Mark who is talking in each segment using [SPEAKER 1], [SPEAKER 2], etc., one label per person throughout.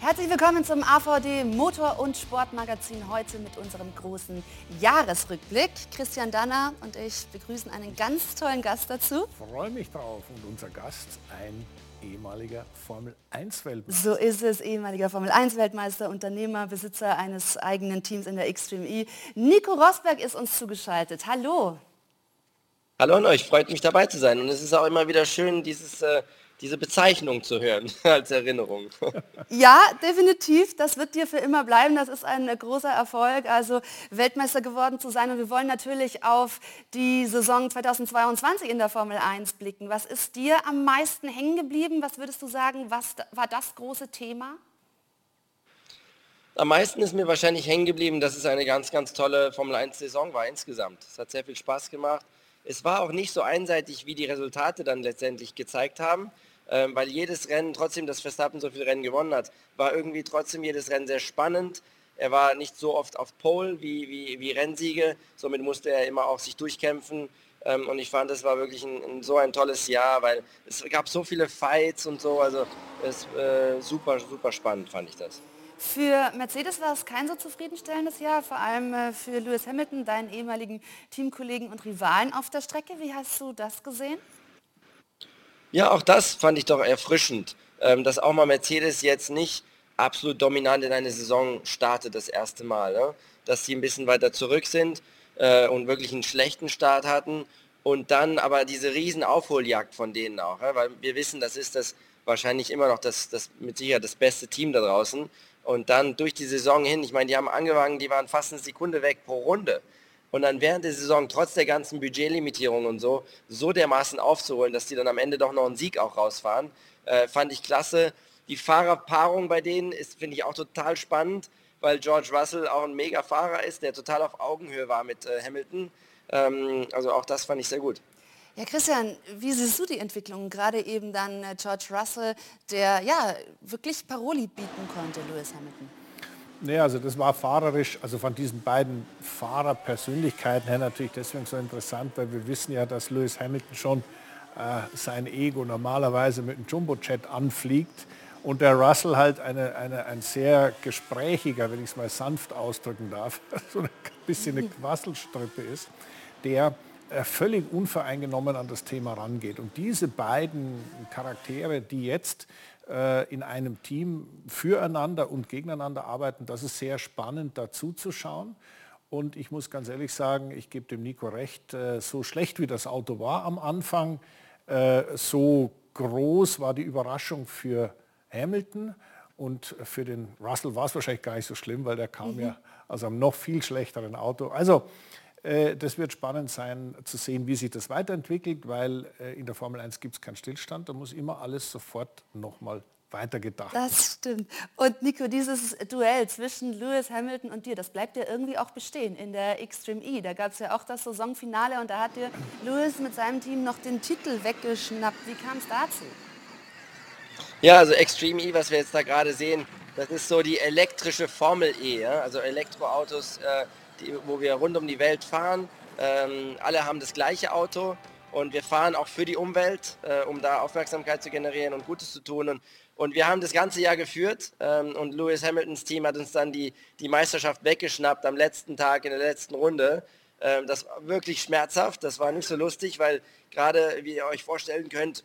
[SPEAKER 1] Herzlich willkommen zum AVD Motor- und Sportmagazin heute mit unserem großen Jahresrückblick. Christian Danner und ich begrüßen einen ganz tollen Gast dazu.
[SPEAKER 2] Ich freue mich drauf und unser Gast ein ehemaliger Formel 1 Weltmeister.
[SPEAKER 1] So ist es, ehemaliger Formel 1 Weltmeister, Unternehmer, Besitzer eines eigenen Teams in der Extreme E. Nico Rosberg ist uns zugeschaltet. Hallo.
[SPEAKER 3] Hallo an euch, freut mich dabei zu sein und es ist auch immer wieder schön, dieses äh, diese Bezeichnung zu hören als Erinnerung.
[SPEAKER 1] Ja, definitiv. Das wird dir für immer bleiben. Das ist ein großer Erfolg, also Weltmeister geworden zu sein. Und wir wollen natürlich auf die Saison 2022 in der Formel 1 blicken. Was ist dir am meisten hängen geblieben? Was würdest du sagen, was war das große Thema?
[SPEAKER 3] Am meisten ist mir wahrscheinlich hängen geblieben, dass es eine ganz, ganz tolle Formel 1-Saison war insgesamt. Es hat sehr viel Spaß gemacht. Es war auch nicht so einseitig, wie die Resultate dann letztendlich gezeigt haben ähm, weil jedes Rennen, trotzdem, dass Verstappen so viele Rennen gewonnen hat, war irgendwie trotzdem jedes Rennen sehr spannend. Er war nicht so oft auf Pole wie, wie, wie Rennsiege, somit musste er immer auch sich durchkämpfen. Ähm, und ich fand, das war wirklich ein, ein, so ein tolles Jahr, weil es gab so viele Fights und so, also es äh, super, super spannend fand ich das.
[SPEAKER 1] Für Mercedes war es kein so zufriedenstellendes Jahr, vor allem äh, für Lewis Hamilton, deinen ehemaligen Teamkollegen und Rivalen auf der Strecke. Wie hast du das gesehen?
[SPEAKER 3] Ja, auch das fand ich doch erfrischend, ähm, dass auch mal Mercedes jetzt nicht absolut dominant in eine Saison startet das erste Mal. Ne? Dass sie ein bisschen weiter zurück sind äh, und wirklich einen schlechten Start hatten und dann aber diese riesen Aufholjagd von denen auch, weil wir wissen, das ist das wahrscheinlich immer noch das, das mit Sicherheit das beste Team da draußen. Und dann durch die Saison hin, ich meine, die haben angefangen, die waren fast eine Sekunde weg pro Runde und dann während der Saison trotz der ganzen Budgetlimitierung und so, so dermaßen aufzuholen, dass die dann am Ende doch noch einen Sieg auch rausfahren, äh, fand ich klasse. Die Fahrerpaarung bei denen ist, finde ich, auch total spannend, weil George Russell auch ein mega Fahrer ist, der total auf Augenhöhe war mit äh, Hamilton. Ähm, also auch das fand ich sehr gut.
[SPEAKER 1] Ja, Christian, wie siehst du die Entwicklung? Gerade eben dann äh, George Russell, der ja wirklich Paroli bieten konnte, Lewis Hamilton.
[SPEAKER 2] Nee, also das war fahrerisch, also von diesen beiden Fahrerpersönlichkeiten her natürlich deswegen so interessant, weil wir wissen ja, dass Lewis Hamilton schon äh, sein Ego normalerweise mit einem Jumbo-Jet anfliegt und der Russell halt eine, eine, ein sehr gesprächiger, wenn ich es mal sanft ausdrücken darf, so ein bisschen eine Quasselstrippe ist, der völlig unvoreingenommen an das Thema rangeht. Und diese beiden Charaktere, die jetzt äh, in einem Team füreinander und gegeneinander arbeiten. Das ist sehr spannend dazu zu schauen. Und ich muss ganz ehrlich sagen, ich gebe dem Nico recht, äh, so schlecht wie das Auto war am Anfang, äh, so groß war die Überraschung für Hamilton. Und für den Russell war es wahrscheinlich gar nicht so schlimm, weil der kam mhm. ja aus einem noch viel schlechteren Auto. Also äh, das wird spannend sein zu sehen, wie sich das weiterentwickelt, weil äh, in der Formel 1 gibt es keinen Stillstand. Da muss immer alles sofort nochmal weitergedacht.
[SPEAKER 1] Das stimmt. Und Nico, dieses Duell zwischen Lewis Hamilton und dir, das bleibt ja irgendwie auch bestehen in der Extreme E. Da gab es ja auch das Saisonfinale und da hat dir Lewis mit seinem Team noch den Titel weggeschnappt. Wie kam es dazu?
[SPEAKER 3] Ja, also Extreme E, was wir jetzt da gerade sehen, das ist so die elektrische Formel E. Ja? Also Elektroautos. Äh, die, wo wir rund um die Welt fahren. Ähm, alle haben das gleiche Auto und wir fahren auch für die Umwelt, äh, um da Aufmerksamkeit zu generieren und Gutes zu tun. Und, und wir haben das ganze Jahr geführt ähm, und Lewis Hamiltons Team hat uns dann die, die Meisterschaft weggeschnappt am letzten Tag in der letzten Runde. Ähm, das war wirklich schmerzhaft, das war nicht so lustig, weil gerade, wie ihr euch vorstellen könnt,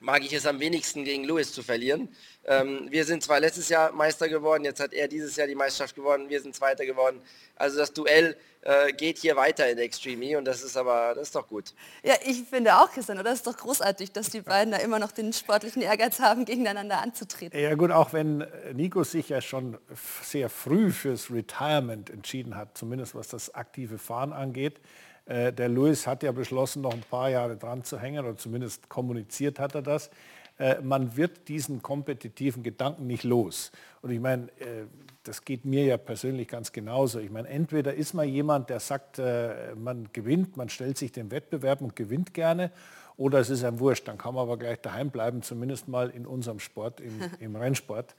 [SPEAKER 3] mag ich es am wenigsten gegen Lewis zu verlieren. Ähm, wir sind zwar letztes Jahr Meister geworden, jetzt hat er dieses Jahr die Meisterschaft gewonnen, wir sind Zweiter geworden. Also das Duell äh, geht hier weiter in Extreme E und das ist aber, das ist doch gut.
[SPEAKER 1] Ja, ich finde auch, Christian, oder? Das ist doch großartig, dass die beiden da immer noch den sportlichen Ehrgeiz haben, gegeneinander anzutreten.
[SPEAKER 2] Ja gut, auch wenn Nico sich ja schon sehr früh fürs Retirement entschieden hat, zumindest was das aktive Fahren angeht, äh, der Lewis hat ja beschlossen, noch ein paar Jahre dran zu hängen, oder zumindest kommuniziert hat er das. Äh, man wird diesen kompetitiven Gedanken nicht los. Und ich meine, äh, das geht mir ja persönlich ganz genauso. Ich meine, entweder ist man jemand, der sagt, man gewinnt, man stellt sich dem Wettbewerb und gewinnt gerne, oder es ist ein Wurscht, dann kann man aber gleich daheim bleiben, zumindest mal in unserem Sport, im, im Rennsport.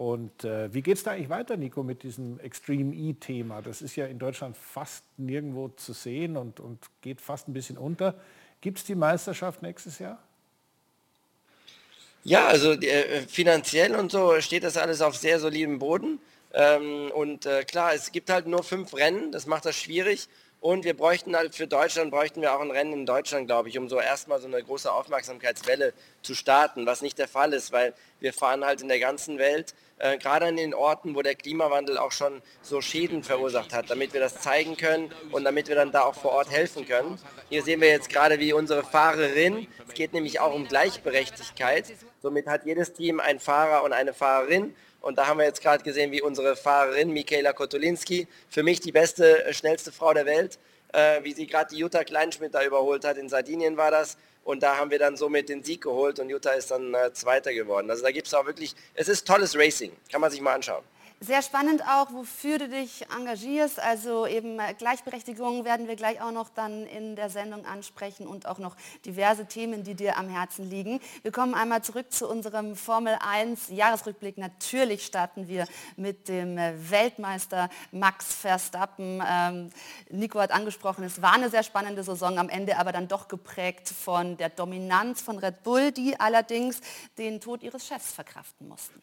[SPEAKER 2] Und äh, wie geht es da eigentlich weiter, Nico, mit diesem Extreme E-Thema? Das ist ja in Deutschland fast nirgendwo zu sehen und, und geht fast ein bisschen unter. Gibt es die Meisterschaft nächstes Jahr?
[SPEAKER 3] Ja, also äh, finanziell und so steht das alles auf sehr solidem Boden. Ähm, und äh, klar, es gibt halt nur fünf Rennen, das macht das schwierig. Und wir bräuchten halt für Deutschland, bräuchten wir auch ein Rennen in Deutschland, glaube ich, um so erstmal so eine große Aufmerksamkeitswelle zu starten, was nicht der Fall ist, weil wir fahren halt in der ganzen Welt, äh, gerade an den Orten, wo der Klimawandel auch schon so Schäden verursacht hat, damit wir das zeigen können und damit wir dann da auch vor Ort helfen können. Hier sehen wir jetzt gerade, wie unsere Fahrerin, es geht nämlich auch um Gleichberechtigkeit, somit hat jedes Team einen Fahrer und eine Fahrerin und da haben wir jetzt gerade gesehen, wie unsere Fahrerin Michaela Kotolinski, für mich die beste, äh, schnellste Frau der Welt, äh, wie sie gerade die Jutta Kleinschmidt da überholt hat. In Sardinien war das. Und da haben wir dann somit den Sieg geholt und Jutta ist dann äh, Zweiter geworden. Also da gibt es auch wirklich, es ist tolles Racing. Kann man sich mal anschauen.
[SPEAKER 1] Sehr spannend auch, wofür du dich engagierst. Also eben äh, Gleichberechtigung werden wir gleich auch noch dann in der Sendung ansprechen und auch noch diverse Themen, die dir am Herzen liegen. Wir kommen einmal zurück zu unserem Formel 1 Jahresrückblick. Natürlich starten wir mit dem äh, Weltmeister Max Verstappen. Ähm, Nico hat angesprochen, es war eine sehr spannende Saison, am Ende aber dann doch geprägt von der Dominanz von Red Bull, die allerdings den Tod ihres Chefs verkraften mussten.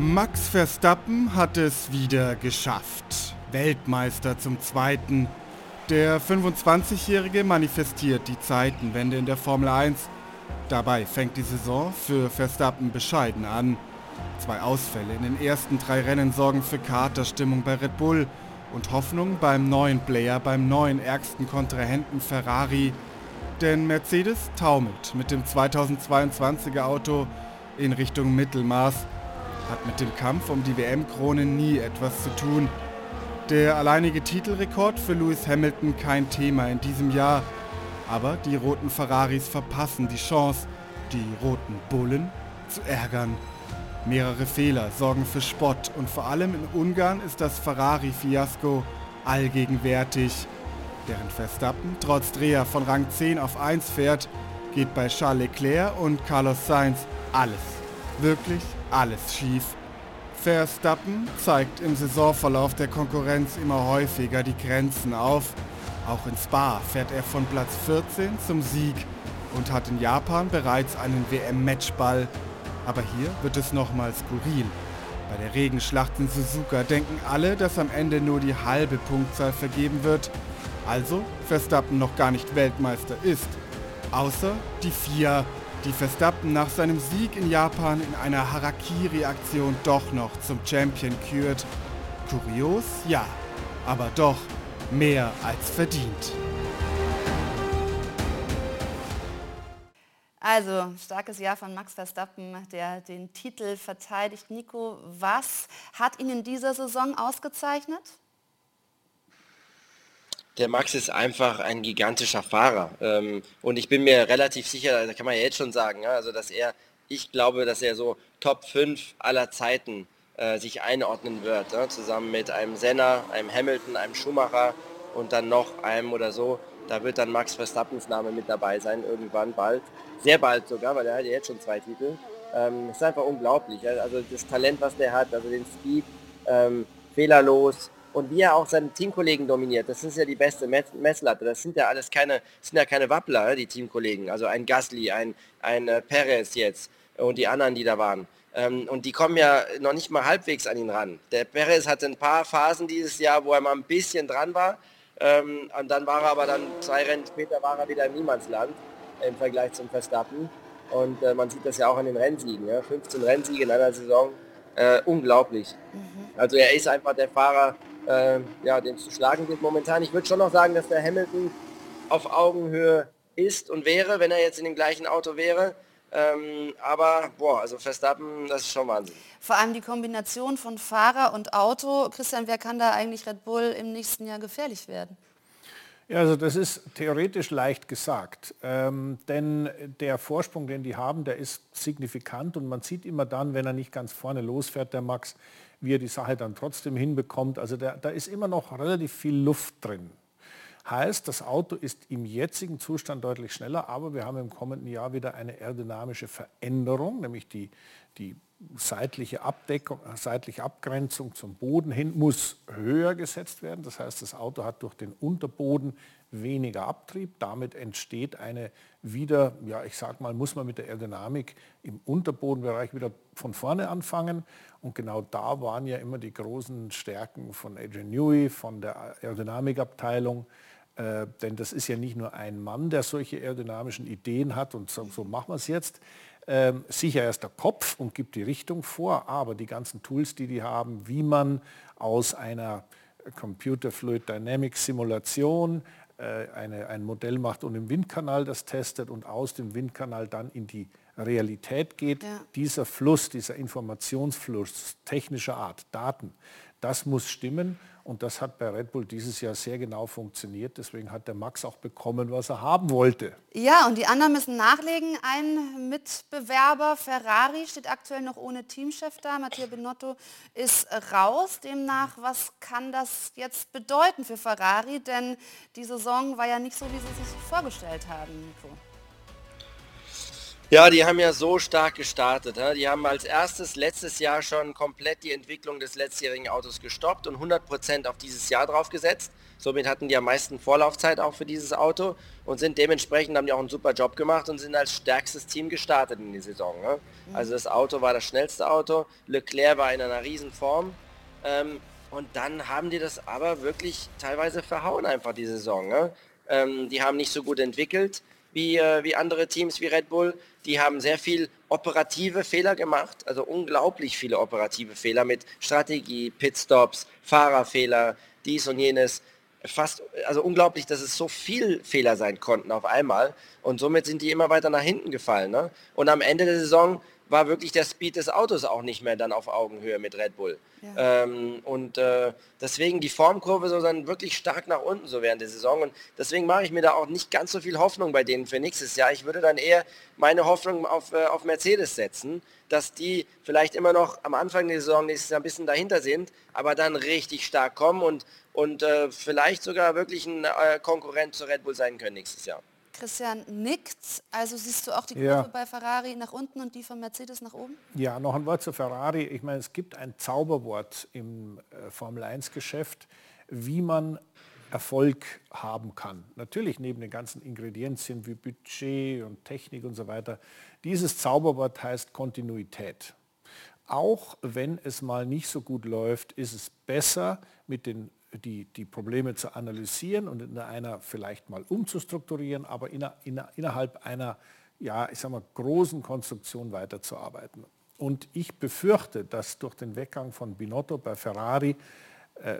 [SPEAKER 4] Max Verstappen hat es wieder geschafft. Weltmeister zum zweiten. Der 25-Jährige manifestiert die Zeitenwende in der Formel 1. Dabei fängt die Saison für Verstappen bescheiden an. Zwei Ausfälle in den ersten drei Rennen sorgen für Katerstimmung bei Red Bull und Hoffnung beim neuen Player, beim neuen ärgsten Kontrahenten Ferrari. Denn Mercedes taumelt mit dem 2022er Auto in Richtung Mittelmaß hat mit dem Kampf um die WM-Krone nie etwas zu tun. Der alleinige Titelrekord für Lewis Hamilton kein Thema in diesem Jahr. Aber die roten Ferraris verpassen die Chance, die roten Bullen zu ärgern. Mehrere Fehler sorgen für Spott und vor allem in Ungarn ist das Ferrari-Fiasko allgegenwärtig. Während Verstappen trotz Dreher von Rang 10 auf 1 fährt, geht bei Charles Leclerc und Carlos Sainz alles, wirklich alles schief. Verstappen zeigt im Saisonverlauf der Konkurrenz immer häufiger die Grenzen auf. Auch in Spa fährt er von Platz 14 zum Sieg und hat in Japan bereits einen WM-Matchball. Aber hier wird es nochmal skurril. Bei der Regenschlacht in Suzuka denken alle, dass am Ende nur die halbe Punktzahl vergeben wird. Also Verstappen noch gar nicht Weltmeister ist. Außer die vier die Verstappen nach seinem Sieg in Japan in einer Harakiri-Aktion doch noch zum Champion kürt. Kurios, ja, aber doch mehr als verdient.
[SPEAKER 1] Also, starkes Jahr von Max Verstappen, der den Titel verteidigt. Nico, was hat ihn in dieser Saison ausgezeichnet?
[SPEAKER 3] Der Max ist einfach ein gigantischer Fahrer. Ähm, und ich bin mir relativ sicher, da kann man ja jetzt schon sagen, also dass er, ich glaube, dass er so Top 5 aller Zeiten äh, sich einordnen wird, zusammen mit einem Senna, einem Hamilton, einem Schumacher und dann noch einem oder so. Da wird dann Max Verstappens Name mit dabei sein, irgendwann bald. Sehr bald sogar, weil er hat ja jetzt schon zwei Titel. Ähm, ist einfach unglaublich. Also das Talent, was der hat, also den Speed, ähm, fehlerlos, und wie er auch seine Teamkollegen dominiert, das ist ja die beste Messlatte. Das sind ja alles keine, sind ja keine Wappler, die Teamkollegen. Also ein Gasly, ein, ein äh, Perez jetzt und die anderen, die da waren. Ähm, und die kommen ja noch nicht mal halbwegs an ihn ran. Der Perez hatte ein paar Phasen dieses Jahr, wo er mal ein bisschen dran war. Ähm, und dann war er aber dann zwei Rennen später war er wieder im Niemandsland im Vergleich zum Verstappen. Und äh, man sieht das ja auch an den Rennsiegen. Ja? 15 Rennsiege in einer Saison. Äh, unglaublich. Mhm. Also er ist einfach der Fahrer, äh, ja, den zu schlagen gilt momentan. Ich würde schon noch sagen, dass der Hamilton auf Augenhöhe ist und wäre, wenn er jetzt in dem gleichen Auto wäre. Ähm, aber boah, also Verstappen, das ist schon Wahnsinn.
[SPEAKER 1] Vor allem die Kombination von Fahrer und Auto. Christian, wer kann da eigentlich Red Bull im nächsten Jahr gefährlich werden?
[SPEAKER 2] Ja, also das ist theoretisch leicht gesagt, ähm, denn der Vorsprung, den die haben, der ist signifikant und man sieht immer dann, wenn er nicht ganz vorne losfährt, der Max, wie er die Sache dann trotzdem hinbekommt. Also da, da ist immer noch relativ viel Luft drin. Heißt, das Auto ist im jetzigen Zustand deutlich schneller, aber wir haben im kommenden Jahr wieder eine aerodynamische Veränderung, nämlich die, die seitliche Abdeckung, seitliche Abgrenzung zum Boden hin muss höher gesetzt werden. Das heißt, das Auto hat durch den Unterboden weniger Abtrieb. Damit entsteht eine wieder, ja ich sag mal, muss man mit der Aerodynamik im Unterbodenbereich wieder von vorne anfangen. Und genau da waren ja immer die großen Stärken von Adrian Newey, von der Aerodynamikabteilung. Äh, denn das ist ja nicht nur ein Mann, der solche aerodynamischen Ideen hat und so, so machen wir es jetzt. Ähm, sicher ist der Kopf und gibt die Richtung vor, aber die ganzen Tools, die die haben, wie man aus einer Computer Fluid Dynamics Simulation äh, eine, ein Modell macht und im Windkanal das testet und aus dem Windkanal dann in die Realität geht. Ja. Dieser Fluss, dieser Informationsfluss technischer Art, Daten, das muss stimmen und das hat bei Red Bull dieses Jahr sehr genau funktioniert. Deswegen hat der Max auch bekommen, was er haben wollte.
[SPEAKER 1] Ja, und die anderen müssen nachlegen. Ein Mitbewerber, Ferrari, steht aktuell noch ohne Teamchef da. Mattia Binotto ist raus. Demnach, was kann das jetzt bedeuten für Ferrari? Denn die Saison war ja nicht so, wie sie sich vorgestellt haben, Nico.
[SPEAKER 3] Ja, die haben ja so stark gestartet. Die haben als erstes letztes Jahr schon komplett die Entwicklung des letztjährigen Autos gestoppt und 100% auf dieses Jahr draufgesetzt. Somit hatten die am meisten Vorlaufzeit auch für dieses Auto und sind dementsprechend, haben die auch einen super Job gemacht und sind als stärkstes Team gestartet in die Saison. Also das Auto war das schnellste Auto, Leclerc war in einer riesen Form. Ähm, und dann haben die das aber wirklich teilweise verhauen einfach die Saison. Ähm, die haben nicht so gut entwickelt wie, äh, wie andere Teams wie Red Bull. Die haben sehr viel operative Fehler gemacht, also unglaublich viele operative Fehler mit Strategie, Pitstops, Fahrerfehler, dies und jenes. Fast, also unglaublich, dass es so viel Fehler sein konnten auf einmal. Und somit sind die immer weiter nach hinten gefallen. Ne? Und am Ende der Saison war wirklich der Speed des Autos auch nicht mehr dann auf Augenhöhe mit Red Bull. Ja. Ähm, und äh, deswegen die Formkurve so dann wirklich stark nach unten so während der Saison. Und deswegen mache ich mir da auch nicht ganz so viel Hoffnung bei denen für nächstes Jahr. Ich würde dann eher meine Hoffnung auf, äh, auf Mercedes setzen, dass die vielleicht immer noch am Anfang der Saison nächstes Jahr ein bisschen dahinter sind, aber dann richtig stark kommen und, und äh, vielleicht sogar wirklich ein äh, Konkurrent zu Red Bull sein können nächstes Jahr.
[SPEAKER 1] Christian nickt. Also siehst du auch die Kurve ja. bei Ferrari nach unten und die von Mercedes nach oben?
[SPEAKER 2] Ja, noch ein Wort zu Ferrari. Ich meine, es gibt ein Zauberwort im äh, Formel 1-Geschäft, wie man Erfolg haben kann. Natürlich neben den ganzen Ingredienzien wie Budget und Technik und so weiter. Dieses Zauberwort heißt Kontinuität. Auch wenn es mal nicht so gut läuft, ist es besser, mit den die, die Probleme zu analysieren und in einer vielleicht mal umzustrukturieren, aber inner, inner, innerhalb einer, ja, ich sag mal, großen Konstruktion weiterzuarbeiten. Und ich befürchte, dass durch den Weggang von Binotto bei Ferrari äh,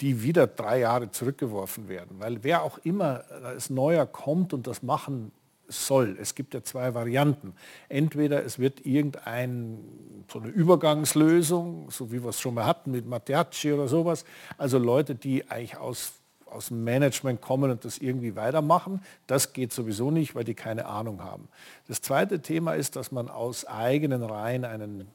[SPEAKER 2] die wieder drei Jahre zurückgeworfen werden. Weil wer auch immer als Neuer kommt und das machen soll. Es gibt ja zwei Varianten. Entweder es wird irgendein so eine Übergangslösung, so wie wir es schon mal hatten mit Mattiacci oder sowas, also Leute, die eigentlich aus aus dem Management kommen und das irgendwie weitermachen. Das geht sowieso nicht, weil die keine Ahnung haben. Das zweite Thema ist, dass man aus eigenen Reihen einen,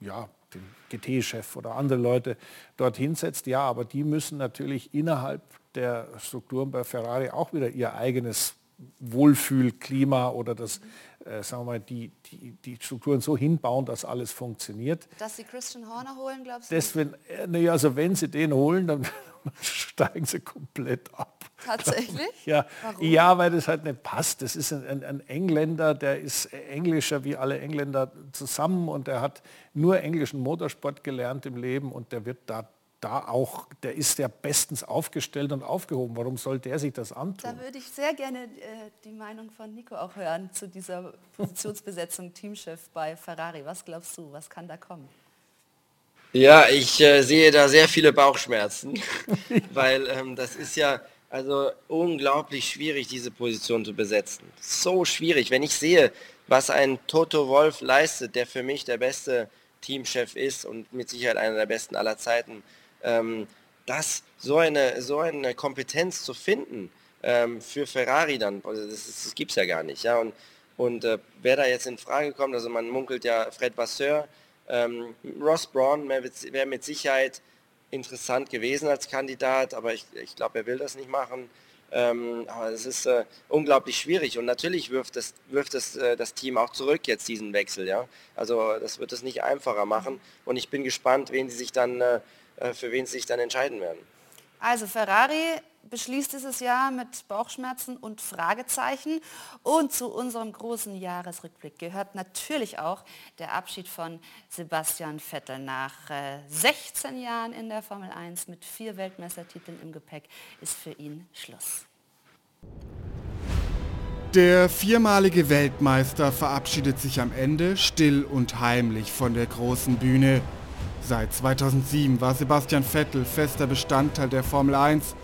[SPEAKER 2] ja, den GT-Chef oder andere Leute dort hinsetzt. Ja, aber die müssen natürlich innerhalb der Strukturen bei Ferrari auch wieder ihr eigenes Wohlfühlklima oder das, äh, sagen wir mal, die, die, die Strukturen so hinbauen, dass alles funktioniert.
[SPEAKER 1] Dass sie Christian Horner holen, glaubst du?
[SPEAKER 2] Deswegen, äh, nee, also wenn sie den holen, dann steigen sie komplett ab.
[SPEAKER 1] Tatsächlich?
[SPEAKER 2] Ja, ja, weil das halt nicht passt. Das ist ein, ein, Engländer, der ist englischer wie alle Engländer zusammen und der hat nur englischen Motorsport gelernt im Leben und der wird da da auch, der ist ja bestens aufgestellt und aufgehoben. Warum soll der sich das antun?
[SPEAKER 1] Da würde ich sehr gerne äh, die Meinung von Nico auch hören zu dieser Positionsbesetzung Teamchef bei Ferrari. Was glaubst du, was kann da kommen?
[SPEAKER 3] Ja, ich äh, sehe da sehr viele Bauchschmerzen, weil ähm, das ist ja also unglaublich schwierig, diese Position zu besetzen. So schwierig, wenn ich sehe, was ein Toto Wolf leistet, der für mich der beste Teamchef ist und mit Sicherheit einer der besten aller Zeiten ähm, das so eine, so eine Kompetenz zu finden ähm, für Ferrari dann, also das, das gibt es ja gar nicht. Ja? Und, und äh, wer da jetzt in Frage kommt, also man munkelt ja Fred Vasseur, ähm, Ross Braun wäre mit Sicherheit interessant gewesen als Kandidat, aber ich, ich glaube, er will das nicht machen. Ähm, aber es ist äh, unglaublich schwierig und natürlich wirft es, wirft es äh, das Team auch zurück jetzt diesen Wechsel. Ja? Also das wird es nicht einfacher machen und ich bin gespannt, wen sie sich dann, äh für wen sie sich dann entscheiden werden.
[SPEAKER 1] Also Ferrari beschließt dieses Jahr mit Bauchschmerzen und Fragezeichen. Und zu unserem großen Jahresrückblick gehört natürlich auch der Abschied von Sebastian Vettel. Nach äh, 16 Jahren in der Formel 1 mit vier Weltmeistertiteln im Gepäck ist für ihn Schluss.
[SPEAKER 4] Der viermalige Weltmeister verabschiedet sich am Ende still und heimlich von der großen Bühne. Seit 2007 war Sebastian Vettel fester Bestandteil der Formel 1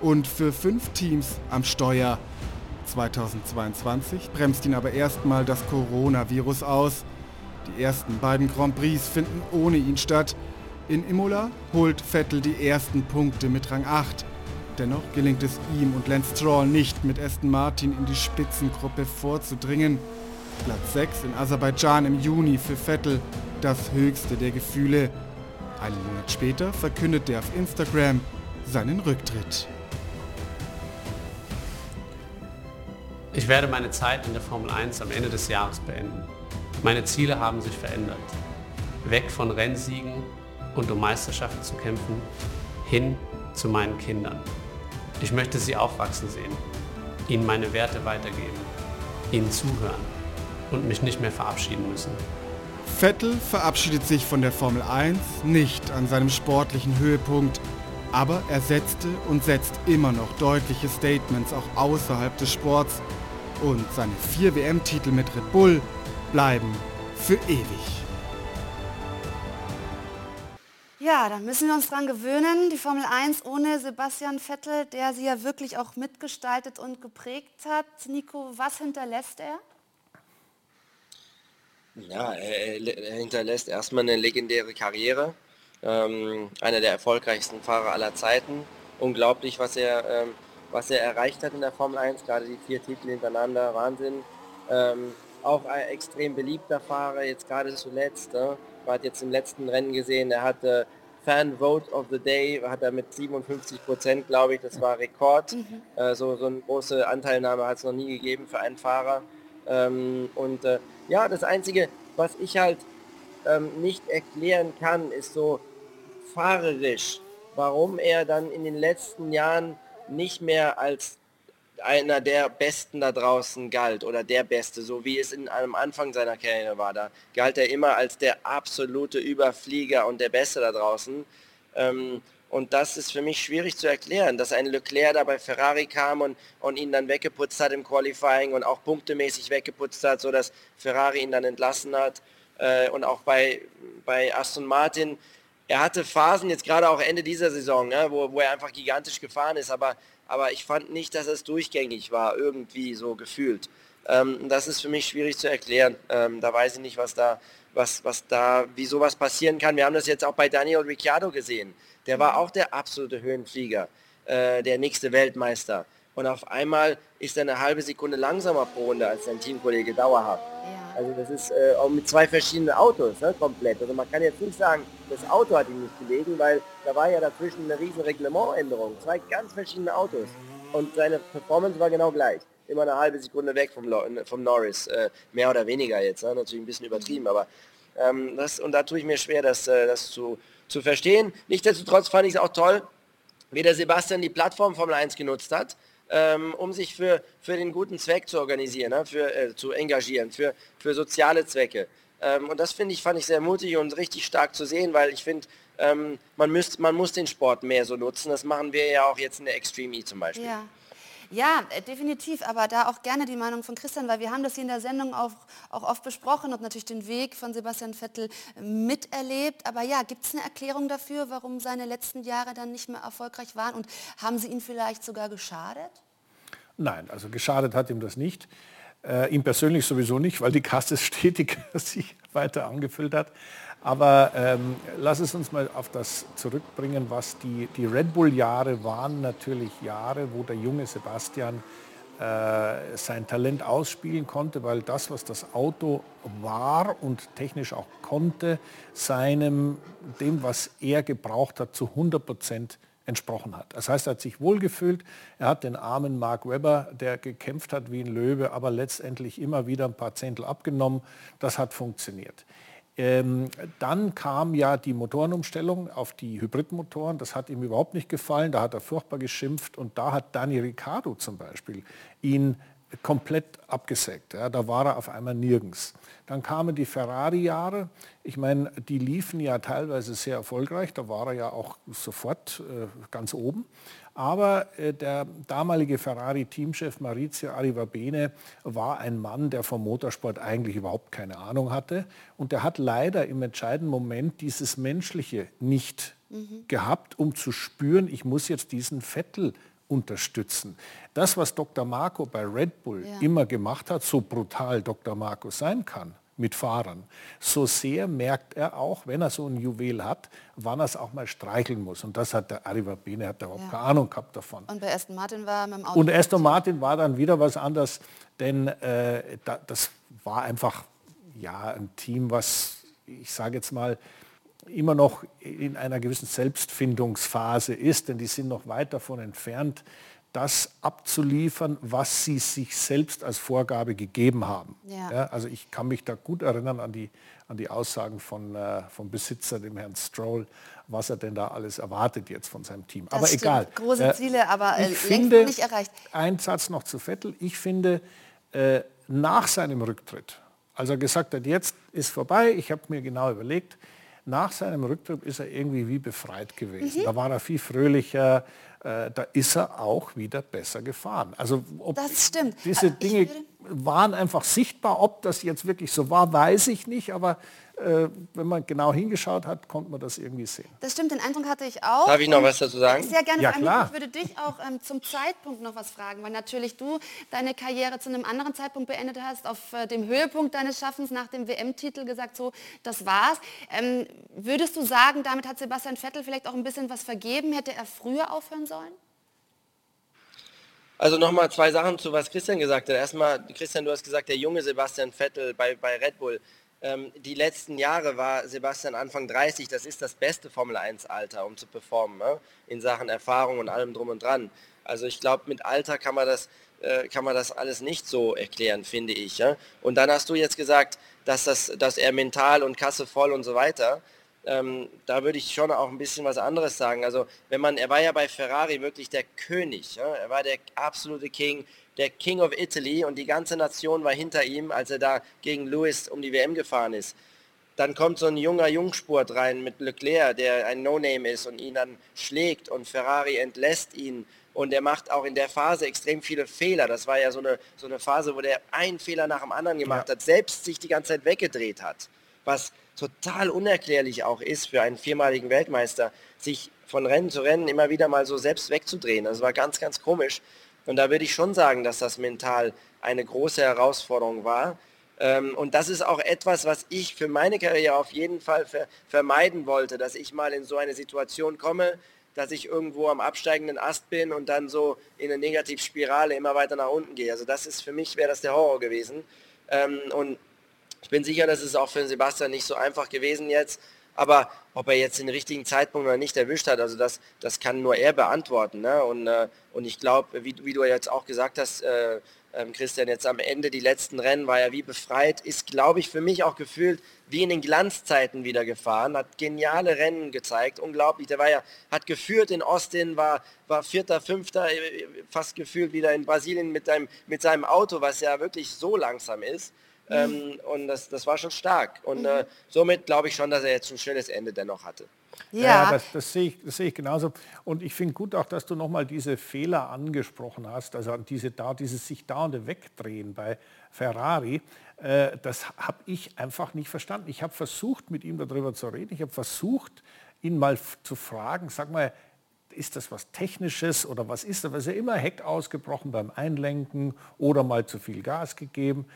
[SPEAKER 4] und für fünf Teams am Steuer. 2022 bremst ihn aber erstmal das Coronavirus aus. Die ersten beiden Grand Prix finden ohne ihn statt. In Imola holt Vettel die ersten Punkte mit Rang 8. Dennoch gelingt es ihm und Lance Stroll nicht, mit Aston Martin in die Spitzengruppe vorzudringen. Platz 6 in Aserbaidschan im Juni für Vettel, das höchste der Gefühle. Einen Monat später verkündet er auf Instagram seinen Rücktritt.
[SPEAKER 5] Ich werde meine Zeit in der Formel 1 am Ende des Jahres beenden. Meine Ziele haben sich verändert. Weg von Rennsiegen und um Meisterschaften zu kämpfen, hin zu meinen Kindern. Ich möchte sie aufwachsen sehen, ihnen meine Werte weitergeben, ihnen zuhören und mich nicht mehr verabschieden müssen.
[SPEAKER 4] Vettel verabschiedet sich von der Formel 1 nicht an seinem sportlichen Höhepunkt, aber er setzte und setzt immer noch deutliche Statements auch außerhalb des Sports und seine vier WM-Titel mit Red Bull bleiben für ewig.
[SPEAKER 1] Ja, da müssen wir uns dran gewöhnen. Die Formel 1 ohne Sebastian Vettel, der sie ja wirklich auch mitgestaltet und geprägt hat. Nico, was hinterlässt er?
[SPEAKER 3] Ja, er, er hinterlässt erstmal eine legendäre Karriere. Ähm, einer der erfolgreichsten Fahrer aller Zeiten. Unglaublich, was er ähm, was er erreicht hat in der Formel 1, gerade die vier Titel hintereinander, Wahnsinn. Ähm, auch ein extrem beliebter Fahrer, jetzt gerade zuletzt. Ne? Man hat jetzt im letzten Rennen gesehen, er hatte Fan Vote of the Day, hat er mit 57 Prozent, glaube ich, das war Rekord. Mhm. Äh, so, so eine große Anteilnahme hat es noch nie gegeben für einen Fahrer. Ähm, und äh, ja, das Einzige, was ich halt ähm, nicht erklären kann, ist so fahrerisch, warum er dann in den letzten Jahren nicht mehr als einer der Besten da draußen galt oder der Beste, so wie es in einem Anfang seiner Karriere war. Da galt er immer als der absolute Überflieger und der Beste da draußen. Ähm, und das ist für mich schwierig zu erklären, dass ein Leclerc da bei Ferrari kam und, und ihn dann weggeputzt hat im Qualifying und auch punktemäßig weggeputzt hat, sodass Ferrari ihn dann entlassen hat. Äh, und auch bei, bei Aston Martin er hatte Phasen, jetzt gerade auch Ende dieser Saison, ne, wo, wo er einfach gigantisch gefahren ist, aber, aber ich fand nicht, dass es durchgängig war, irgendwie so gefühlt. Ähm, das ist für mich schwierig zu erklären. Ähm, da weiß ich nicht, was da, was, was da, wie sowas passieren kann. Wir haben das jetzt auch bei Daniel Ricciardo gesehen. Der war auch der absolute Höhenflieger, äh, der nächste Weltmeister. Und auf einmal ist er eine halbe Sekunde langsamer pro Runde als sein Teamkollege dauerhaft. Ja. Also das ist äh, auch mit zwei verschiedenen Autos ne, komplett. Also man kann jetzt nicht sagen, das Auto hat ihm nicht gelegen, weil da war ja dazwischen eine riesen Reglementänderung. Zwei ganz verschiedene Autos. Und seine Performance war genau gleich. Immer eine halbe Sekunde weg vom, vom Norris. Äh, mehr oder weniger jetzt. Ne? Natürlich ein bisschen übertrieben, aber ähm, das, und da tue ich mir schwer, das, äh, das zu, zu verstehen. Nichtsdestotrotz fand ich es auch toll, wie der Sebastian die Plattform Formel 1 genutzt hat ähm, um sich für, für den guten Zweck zu organisieren, ne? für, äh, zu engagieren, für, für soziale Zwecke. Ähm, und das finde ich, fand ich sehr mutig und richtig stark zu sehen, weil ich finde, ähm, man, müsst, man muss den Sport mehr so nutzen. Das machen wir ja auch jetzt in der Extreme E zum Beispiel.
[SPEAKER 1] Ja. Ja, äh, definitiv, aber da auch gerne die Meinung von Christian, weil wir haben das hier in der Sendung auch, auch oft besprochen und natürlich den Weg von Sebastian Vettel miterlebt. Aber ja, gibt es eine Erklärung dafür, warum seine letzten Jahre dann nicht mehr erfolgreich waren und haben sie ihn vielleicht sogar geschadet?
[SPEAKER 2] Nein, also geschadet hat ihm das nicht. Äh, ihm persönlich sowieso nicht, weil die Kasse stetig sich weiter angefüllt hat. Aber ähm, lass es uns mal auf das zurückbringen, was die, die Red Bull-Jahre waren. Natürlich Jahre, wo der junge Sebastian äh, sein Talent ausspielen konnte, weil das, was das Auto war und technisch auch konnte, seinem, dem, was er gebraucht hat, zu 100 Prozent entsprochen hat. Das heißt, er hat sich wohlgefühlt, er hat den armen Mark Webber, der gekämpft hat wie ein Löwe, aber letztendlich immer wieder ein paar Zehntel abgenommen. Das hat funktioniert. Ähm, dann kam ja die Motorenumstellung auf die Hybridmotoren. Das hat ihm überhaupt nicht gefallen. Da hat er furchtbar geschimpft. Und da hat Dani Ricciardo zum Beispiel ihn komplett abgesägt. Ja, da war er auf einmal nirgends. Dann kamen die Ferrari-Jahre. Ich meine, die liefen ja teilweise sehr erfolgreich. Da war er ja auch sofort äh, ganz oben. Aber äh, der damalige Ferrari-Teamchef Maurizio Arrivabene war ein Mann, der vom Motorsport eigentlich überhaupt keine Ahnung hatte. Und der hat leider im entscheidenden Moment dieses Menschliche nicht mhm. gehabt, um zu spüren, ich muss jetzt diesen Vettel unterstützen. Das, was Dr. Marco bei Red Bull ja. immer gemacht hat, so brutal Dr. Marco sein kann mit Fahrern, so sehr merkt er auch, wenn er so ein Juwel hat, wann er es auch mal streicheln muss. Und das hat der Arriva Bene, hat überhaupt ja. keine Ahnung gehabt davon.
[SPEAKER 1] Und bei Aston Martin war er mit dem Auto.
[SPEAKER 2] Und Aston Martin war dann wieder was anderes, denn äh, da, das war einfach ja, ein Team, was, ich sage jetzt mal, immer noch in einer gewissen Selbstfindungsphase ist, denn die sind noch weit davon entfernt, das abzuliefern, was sie sich selbst als Vorgabe gegeben haben. Ja. Ja, also ich kann mich da gut erinnern an die, an die Aussagen von, äh, vom Besitzer, dem Herrn Stroll, was er denn da alles erwartet jetzt von seinem Team. Das aber stimmt. egal.
[SPEAKER 1] Große äh, Ziele, aber
[SPEAKER 2] äh, ich finde, nicht erreicht. Ein Satz noch zu Vettel. Ich finde, äh, nach seinem Rücktritt, als er gesagt hat, jetzt ist vorbei, ich habe mir genau überlegt, nach seinem Rücktritt ist er irgendwie wie befreit gewesen. Mhm. Da war er viel fröhlicher, äh, da ist er auch wieder besser gefahren. Also diese Dinge waren einfach sichtbar. Ob das jetzt wirklich so war, weiß ich nicht, aber wenn man genau hingeschaut hat, konnte man das irgendwie sehen.
[SPEAKER 1] Das stimmt, den Eindruck hatte ich auch.
[SPEAKER 3] Darf ich noch was dazu sagen?
[SPEAKER 1] Sehr gerne.
[SPEAKER 2] Ja, klar.
[SPEAKER 1] Ich würde dich auch ähm, zum Zeitpunkt noch was fragen, weil natürlich du deine Karriere zu einem anderen Zeitpunkt beendet hast, auf äh, dem Höhepunkt deines Schaffens nach dem WM-Titel gesagt, so, das war's. Ähm, würdest du sagen, damit hat Sebastian Vettel vielleicht auch ein bisschen was vergeben? Hätte er früher aufhören sollen?
[SPEAKER 3] Also nochmal zwei Sachen zu, was Christian gesagt hat. Erstmal, Christian, du hast gesagt, der junge Sebastian Vettel bei, bei Red Bull. Ähm, die letzten Jahre war Sebastian Anfang 30, das ist das beste Formel 1 Alter, um zu performen, ne? in Sachen Erfahrung und allem drum und dran. Also ich glaube, mit Alter kann man das äh, kann man das alles nicht so erklären, finde ich. Ja? Und dann hast du jetzt gesagt, dass, das, dass er mental und Kasse voll und so weiter. Ähm, da würde ich schon auch ein bisschen was anderes sagen. Also wenn man, er war ja bei Ferrari wirklich der König. Ja? Er war der absolute King der King of Italy und die ganze Nation war hinter ihm, als er da gegen Lewis um die WM gefahren ist. Dann kommt so ein junger Jungspurt rein mit Leclerc, der ein No-Name ist und ihn dann schlägt und Ferrari entlässt ihn und er macht auch in der Phase extrem viele Fehler. Das war ja so eine, so eine Phase, wo der einen Fehler nach dem anderen gemacht ja. hat, selbst sich die ganze Zeit weggedreht hat. Was total unerklärlich auch ist für einen viermaligen Weltmeister, sich von Rennen zu Rennen immer wieder mal so selbst wegzudrehen. Das war ganz, ganz komisch. Und da würde ich schon sagen, dass das mental eine große Herausforderung war. Ähm, und das ist auch etwas, was ich für meine Karriere auf jeden Fall vermeiden wollte, dass ich mal in so eine Situation komme, dass ich irgendwo am absteigenden Ast bin und dann so in eine Negativspirale immer weiter nach unten gehe. Also das ist für mich, wäre das der Horror gewesen. Ähm, und ich bin sicher, dass es auch für Sebastian nicht so einfach gewesen jetzt, aber ob er jetzt den richtigen Zeitpunkt oder nicht erwischt hat, also das, das kann nur er beantworten. Ne? Und, äh, und ich glaube, wie, wie, du jetzt auch gesagt hast, äh, äh, Christian, jetzt am Ende die letzten Rennen war er wie befreit, ist, glaube ich, für mich auch gefühlt wie in den Glanzzeiten wieder gefahren, hat geniale Rennen gezeigt, unglaublich. Der war ja, hat geführt in Austin, war, war Vierter, Fünfter, äh, fast gefühlt wieder in Brasilien mit, seinem, mit seinem Auto, was ja wirklich so langsam ist. Ähm, und das, das war schon stark. Und mhm. äh, somit glaube ich schon, dass er jetzt ein schönes Ende dennoch hatte.
[SPEAKER 2] Ja, ja das, das, sehe ich, das sehe ich genauso. Und ich finde gut auch, dass du nochmal diese Fehler angesprochen hast, also diese, da, dieses sich dauernde Wegdrehen bei Ferrari. Äh, das habe ich einfach nicht verstanden. Ich habe versucht, mit ihm darüber zu reden. Ich habe versucht, ihn mal zu fragen, sag mal, ist das was Technisches oder was ist das? Was ist ja immer Heck ausgebrochen beim Einlenken oder mal zu viel Gas gegeben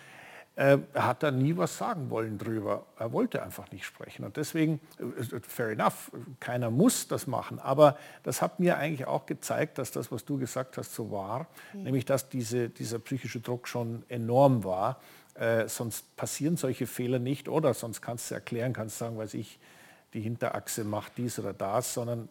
[SPEAKER 2] äh, hat da nie was sagen wollen drüber. Er wollte einfach nicht sprechen. Und deswegen, äh, fair enough, keiner muss das machen. Aber das hat mir eigentlich auch gezeigt, dass das, was du gesagt hast, so war. Mhm. Nämlich, dass diese, dieser psychische Druck schon enorm war. Äh, sonst passieren solche Fehler nicht. Oder sonst kannst du erklären, kannst sagen, weiß ich, die Hinterachse macht dies oder das, sondern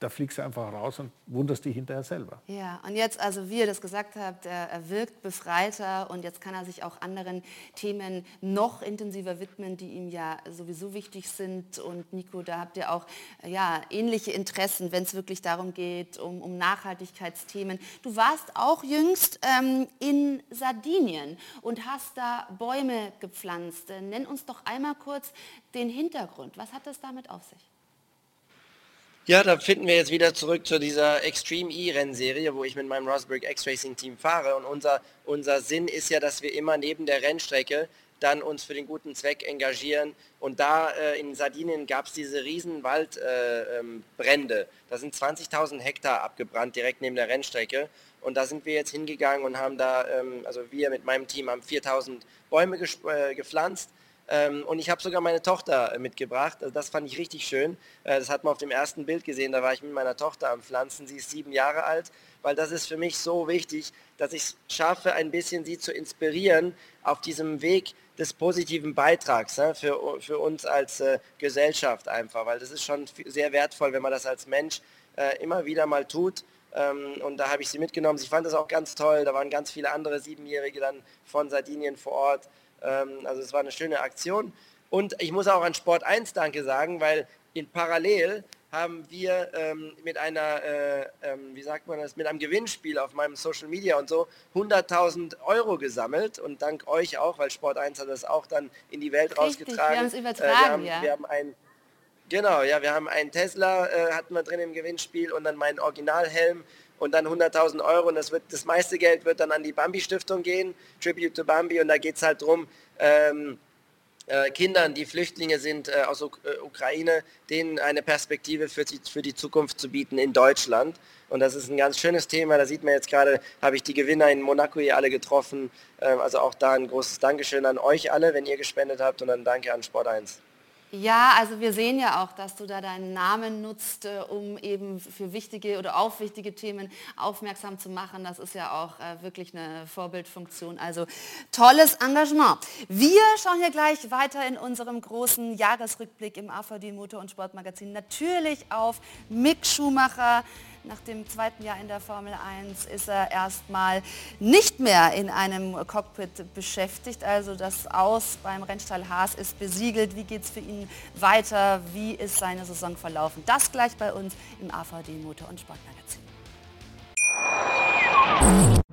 [SPEAKER 2] da fliegst du einfach raus und wunderst dich hinterher selber.
[SPEAKER 1] Ja, und jetzt, also wie ihr das gesagt habt, er, er wirkt befreiter und jetzt kann er sich auch anderen Themen noch intensiver widmen, die ihm ja sowieso wichtig sind. Und Nico, da habt ihr auch ja, ähnliche Interessen, wenn es wirklich darum geht, um, um Nachhaltigkeitsthemen. Du warst auch jüngst ähm, in Sardinien und hast da Bäume gepflanzt. Nenn uns doch einmal kurz den Hintergrund. Was hat das damit auf sich?
[SPEAKER 3] Ja, da finden wir jetzt wieder zurück zu dieser Extreme E-Rennserie, wo ich mit meinem Rosberg X-Racing-Team fahre. Und unser, unser Sinn ist ja, dass wir immer neben der Rennstrecke dann uns für den guten Zweck engagieren. Und da äh, in Sardinien gab es diese riesen Waldbrände. Äh, ähm, da sind 20.000 Hektar abgebrannt direkt neben der Rennstrecke. Und da sind wir jetzt hingegangen und haben da, ähm, also wir mit meinem Team haben 4.000 Bäume äh, gepflanzt ähm, und ich habe sogar meine Tochter äh, mitgebracht. Also das fand ich richtig schön. Äh, das hat man auf dem ersten Bild gesehen. Da war ich mit meiner Tochter am Pflanzen. Sie ist sieben Jahre alt, weil das ist für mich so wichtig, dass ich es schaffe, ein bisschen sie zu inspirieren auf diesem Weg des positiven Beitrags ne, für, für uns als äh, Gesellschaft einfach. Weil das ist schon sehr wertvoll, wenn man das als Mensch äh, immer wieder mal tut. Ähm, und da habe ich sie mitgenommen. Sie fand das auch ganz toll. Da waren ganz viele andere Siebenjährige dann von Sardinien vor Ort. Ähm, also es war eine schöne Aktion. Und ich muss auch an Sport 1 Danke sagen, weil in Parallel haben wir ähm, mit einer, äh, ähm, wie sagt man das, mit einem Gewinnspiel auf meinem Social Media und so 100.000 Euro gesammelt und dank euch auch, weil Sport 1 hat das auch dann in die Welt Richtig, rausgetragen. Wir haben es
[SPEAKER 1] übertragen, äh, wir haben,
[SPEAKER 3] ja. Wir haben ein, genau, ja, wir haben einen Tesla, äh, hatten wir drin im Gewinnspiel und dann meinen Originalhelm und dann 100.000 Euro und das, wird, das meiste Geld wird dann an die Bambi-Stiftung gehen, Tribute to Bambi und da geht es halt darum, ähm, äh, Kindern, die Flüchtlinge sind äh, aus Uk äh, Ukraine, denen eine Perspektive für die, für die Zukunft zu bieten in Deutschland. Und das ist ein ganz schönes Thema. Da sieht man jetzt gerade, habe ich die Gewinner in Monaco hier alle getroffen. Ähm, also auch da ein großes Dankeschön an euch alle, wenn ihr gespendet habt und dann danke an Sport 1.
[SPEAKER 1] Ja, also wir sehen ja auch, dass du da deinen Namen nutzt, äh, um eben für wichtige oder auf wichtige Themen aufmerksam zu machen. Das ist ja auch äh, wirklich eine Vorbildfunktion. Also tolles Engagement. Wir schauen hier gleich weiter in unserem großen Jahresrückblick im AVD Motor- und Sportmagazin natürlich auf Mick Schumacher, nach dem zweiten Jahr in der Formel 1 ist er erstmal nicht mehr in einem Cockpit beschäftigt. Also das Aus beim Rennstall Haas ist besiegelt. Wie geht es für ihn weiter? Wie ist seine Saison verlaufen? Das gleich bei uns im AVD Motor- und Sportmagazin.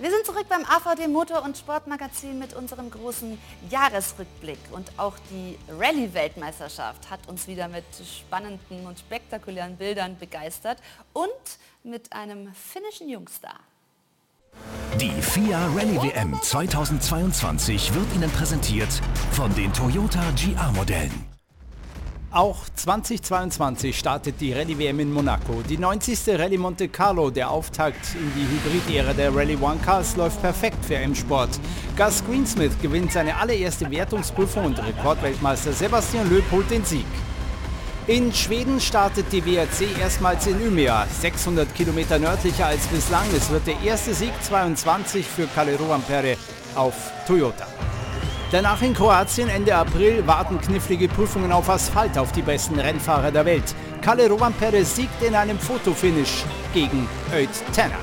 [SPEAKER 1] Wir sind zurück beim AVD Motor- und Sportmagazin mit unserem großen Jahresrückblick. Und auch die Rallye-Weltmeisterschaft hat uns wieder mit spannenden und spektakulären Bildern begeistert und mit einem finnischen Jungstar.
[SPEAKER 6] Die FIA Rallye WM 2022 wird Ihnen präsentiert von den Toyota GR-Modellen.
[SPEAKER 7] Auch 2022 startet die Rallye WM in Monaco. Die 90. Rallye Monte Carlo, der Auftakt in die Hybrid-Ära der Rallye One Cars, läuft perfekt für M-Sport. Gus Greensmith gewinnt seine allererste Wertungsprüfung und Rekordweltmeister Sebastian Loeb holt den Sieg. In Schweden startet die WRC erstmals in Umeå, 600 Kilometer nördlicher als bislang. Es wird der erste Sieg 22 für Kalle Rovampere auf Toyota. Danach in Kroatien Ende April warten knifflige Prüfungen auf Asphalt auf die besten Rennfahrer der Welt. Kalle Rovampere siegt in einem Fotofinish gegen Öd Tanak.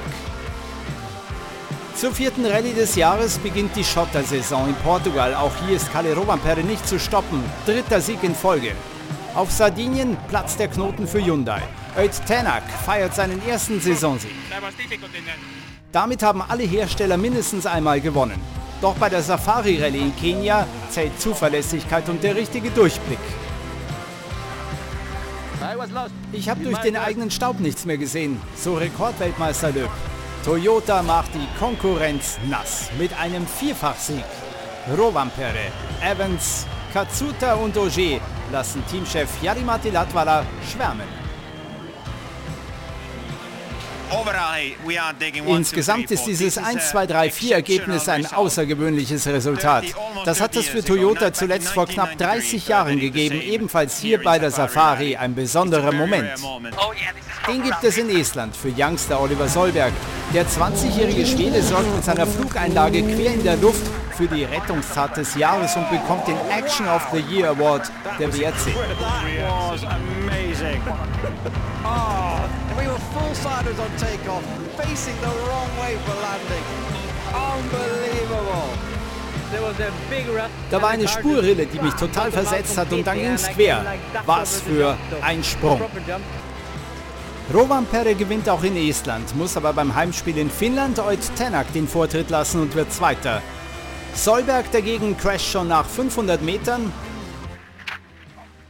[SPEAKER 7] Zur vierten Rallye des Jahres beginnt die Schottersaison in Portugal. Auch hier ist Kalle Rovampere nicht zu stoppen. Dritter Sieg in Folge. Auf Sardinien platzt der Knoten für Hyundai. Öd Tanak feiert seinen ersten Saisonsieg. Damit haben alle Hersteller mindestens einmal gewonnen. Doch bei der Safari Rallye in Kenia zählt Zuverlässigkeit und der richtige Durchblick. Ich habe durch den eigenen Staub nichts mehr gesehen, so Rekordweltmeister Löb. Toyota macht die Konkurrenz nass mit einem Vierfachsieg. Rovampere, Evans, Katsuta und Auger lassen Teamchef Yarimati Latvala schwärmen. Insgesamt ist dieses 1, 2, 3, 4 Ergebnis ein außergewöhnliches Resultat. Das hat es für Toyota zuletzt vor knapp 30 Jahren gegeben, ebenfalls hier bei der Safari ein besonderer Moment. Den gibt es in Estland für Youngster Oliver Solberg. Der 20-jährige Schwede sorgt mit seiner Flugeinlage quer in der Luft für die Rettungstat des Jahres und bekommt den Action of the Year Award der WRC.
[SPEAKER 8] We were full-siders on takeoff, facing the wrong way for landing. Unbelievable.
[SPEAKER 7] Da war eine Spurrille, die mich total versetzt hat und dann ging es quer. Was für ein Sprung. Rovan Perre gewinnt auch in Estland, muss aber beim Heimspiel in Finnland Oit Tenak den Vortritt lassen und wird Zweiter. Solberg dagegen crasht schon nach 500 Metern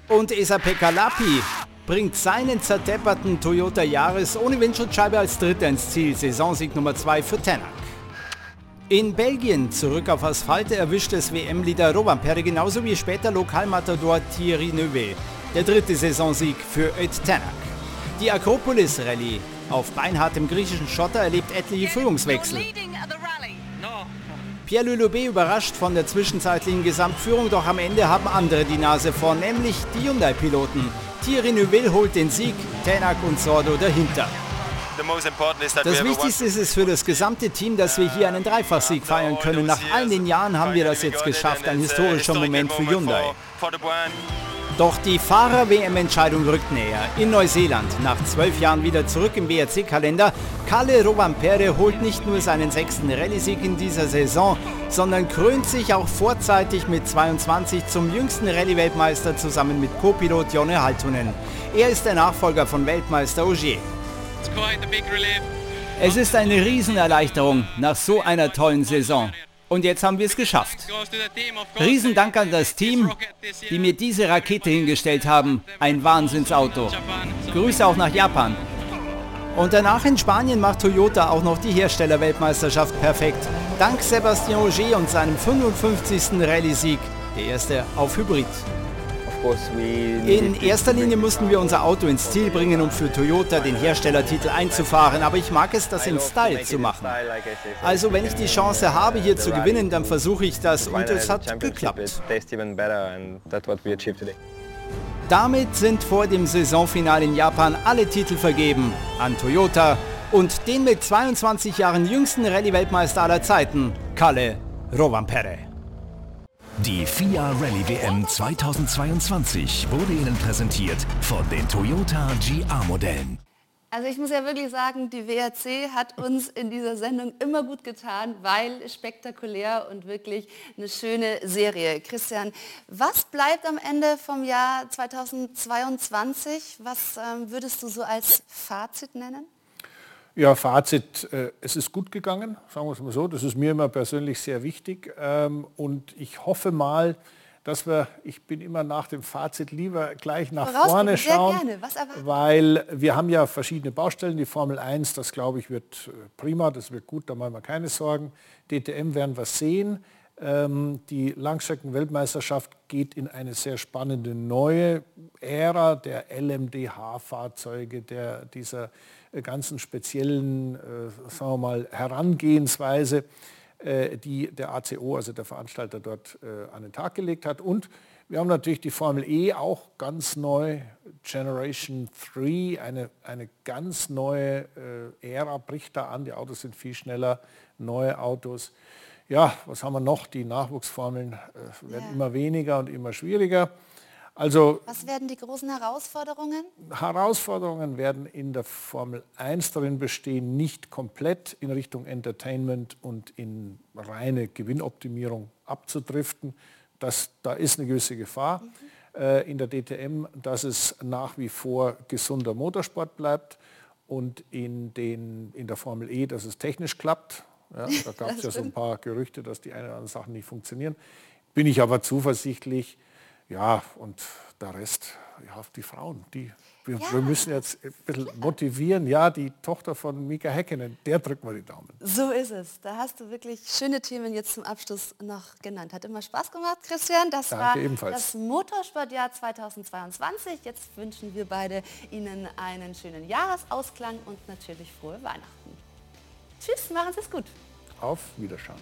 [SPEAKER 7] und Esa Pekka-Lappi bringt seinen zertepperten Toyota Yaris ohne Windschutzscheibe als Dritter ins Ziel. Saisonsieg Nummer 2 für Tänak. In Belgien zurück auf Asphalt erwischt es WM-Leader Robin Perre genauso wie später Lokalmatador Thierry Neuvet. Der dritte Saisonsieg für Ed Tänak. Die Akropolis Rallye auf beinhartem griechischen Schotter erlebt etliche Führungswechsel. Pierre Lulobé überrascht von der zwischenzeitlichen Gesamtführung, doch am Ende haben andere die Nase vorn, nämlich die Hyundai-Piloten. Thierry Neuville holt den Sieg, Tänak und Sordo dahinter. Das Wichtigste ist es für das gesamte Team, dass wir hier einen Dreifachsieg feiern können. Nach all den Jahren haben wir das jetzt geschafft, ein historischer Moment für Hyundai. Doch die Fahrer-WM-Entscheidung rückt näher. In Neuseeland, nach zwölf Jahren wieder zurück im WRC-Kalender, Kalle Rovampere holt nicht nur seinen sechsten Rallye-Sieg in dieser Saison, sondern krönt sich auch vorzeitig mit 22 zum jüngsten Rallye-Weltmeister zusammen mit Co-Pilot Jonne Haltunen. Er ist der Nachfolger von Weltmeister Ogier. Es ist eine Riesenerleichterung nach so einer tollen Saison. Und jetzt haben wir es geschafft. Riesendank an das Team, die mir diese Rakete hingestellt haben. Ein Wahnsinnsauto. Grüße auch nach Japan. Und danach in Spanien macht Toyota auch noch die Herstellerweltmeisterschaft perfekt. Dank Sebastian Ogier und seinem 55. Rallye-Sieg. Der erste auf Hybrid. In erster Linie mussten wir unser Auto ins Ziel bringen, um für Toyota den Herstellertitel einzufahren, aber ich mag es, das in Style zu machen. Also wenn ich die Chance habe, hier zu gewinnen, dann versuche ich das und es hat geklappt. Damit sind vor dem Saisonfinale in Japan alle Titel vergeben an Toyota und den mit 22 Jahren jüngsten Rallye-Weltmeister aller Zeiten, Kalle Rovanperä.
[SPEAKER 6] Die FIA Rallye WM 2022 wurde Ihnen präsentiert von den Toyota GR-Modellen.
[SPEAKER 1] Also ich muss ja wirklich sagen, die WRC hat uns in dieser Sendung immer gut getan, weil spektakulär und wirklich eine schöne Serie. Christian, was bleibt am Ende vom Jahr 2022? Was ähm, würdest du so als Fazit nennen?
[SPEAKER 2] Ja, Fazit, äh, es ist gut gegangen, sagen wir es mal so. Das ist mir immer persönlich sehr wichtig. Ähm, und ich hoffe mal, dass wir, ich bin immer nach dem Fazit lieber gleich nach vorne schauen, weil wir haben ja verschiedene Baustellen. Die Formel 1, das glaube ich wird äh, prima, das wird gut, da machen wir keine Sorgen. DTM werden wir sehen. Ähm, die Langstrecken-Weltmeisterschaft geht in eine sehr spannende neue Ära der LMDH-Fahrzeuge, der, dieser ganzen speziellen, äh, sagen wir mal, Herangehensweise, äh, die der ACO, also der Veranstalter dort äh, an den Tag gelegt hat. Und wir haben natürlich die Formel E auch ganz neu, Generation 3, eine, eine ganz neue äh, Ära bricht da an. Die Autos sind viel schneller, neue Autos. Ja, was haben wir noch? Die Nachwuchsformeln äh, werden ja. immer weniger und immer schwieriger. Also,
[SPEAKER 1] Was werden die großen Herausforderungen?
[SPEAKER 2] Herausforderungen werden in der Formel 1 darin bestehen, nicht komplett in Richtung Entertainment und in reine Gewinnoptimierung abzudriften. Das, da ist eine gewisse Gefahr mhm. äh, in der DTM, dass es nach wie vor gesunder Motorsport bleibt und in, den, in der Formel E, dass es technisch klappt. Ja, da gab es ja so ein paar Gerüchte, dass die eine oder andere Sachen nicht funktionieren. Bin ich aber zuversichtlich, ja, und der Rest, ja, die Frauen, die wir, ja. wir, müssen jetzt ein bisschen motivieren. Ja, die Tochter von Mika Häkkinen, der drückt mal die Daumen.
[SPEAKER 1] So ist es. Da hast du wirklich schöne Themen jetzt zum Abschluss noch genannt. Hat immer Spaß gemacht, Christian. Das
[SPEAKER 2] Danke
[SPEAKER 1] war
[SPEAKER 2] ebenfalls.
[SPEAKER 1] das Motorsportjahr 2022. Jetzt wünschen wir beide Ihnen einen schönen Jahresausklang und natürlich frohe Weihnachten. Tschüss, machen Sie es gut.
[SPEAKER 2] Auf Wiederschauen.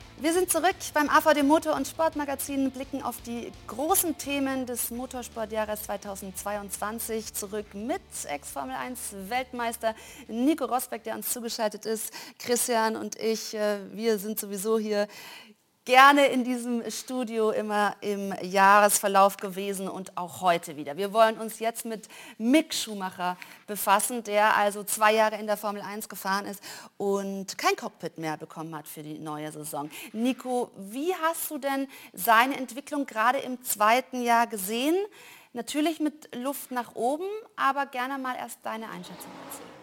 [SPEAKER 1] Wir sind zurück beim AVD Motor- und Sportmagazin, blicken auf die großen Themen des Motorsportjahres 2022 zurück mit Ex-Formel 1 Weltmeister Nico Rosberg, der uns zugeschaltet ist. Christian und ich, äh, wir sind sowieso hier gerne in diesem Studio immer im Jahresverlauf gewesen und auch heute wieder. Wir wollen uns jetzt mit Mick Schumacher befassen, der also zwei Jahre in der Formel 1 gefahren ist und kein Cockpit mehr bekommen hat für die neue Saison. Nico, wie hast du denn seine Entwicklung gerade im zweiten Jahr gesehen? Natürlich mit Luft nach oben, aber gerne mal erst deine Einschätzung dazu.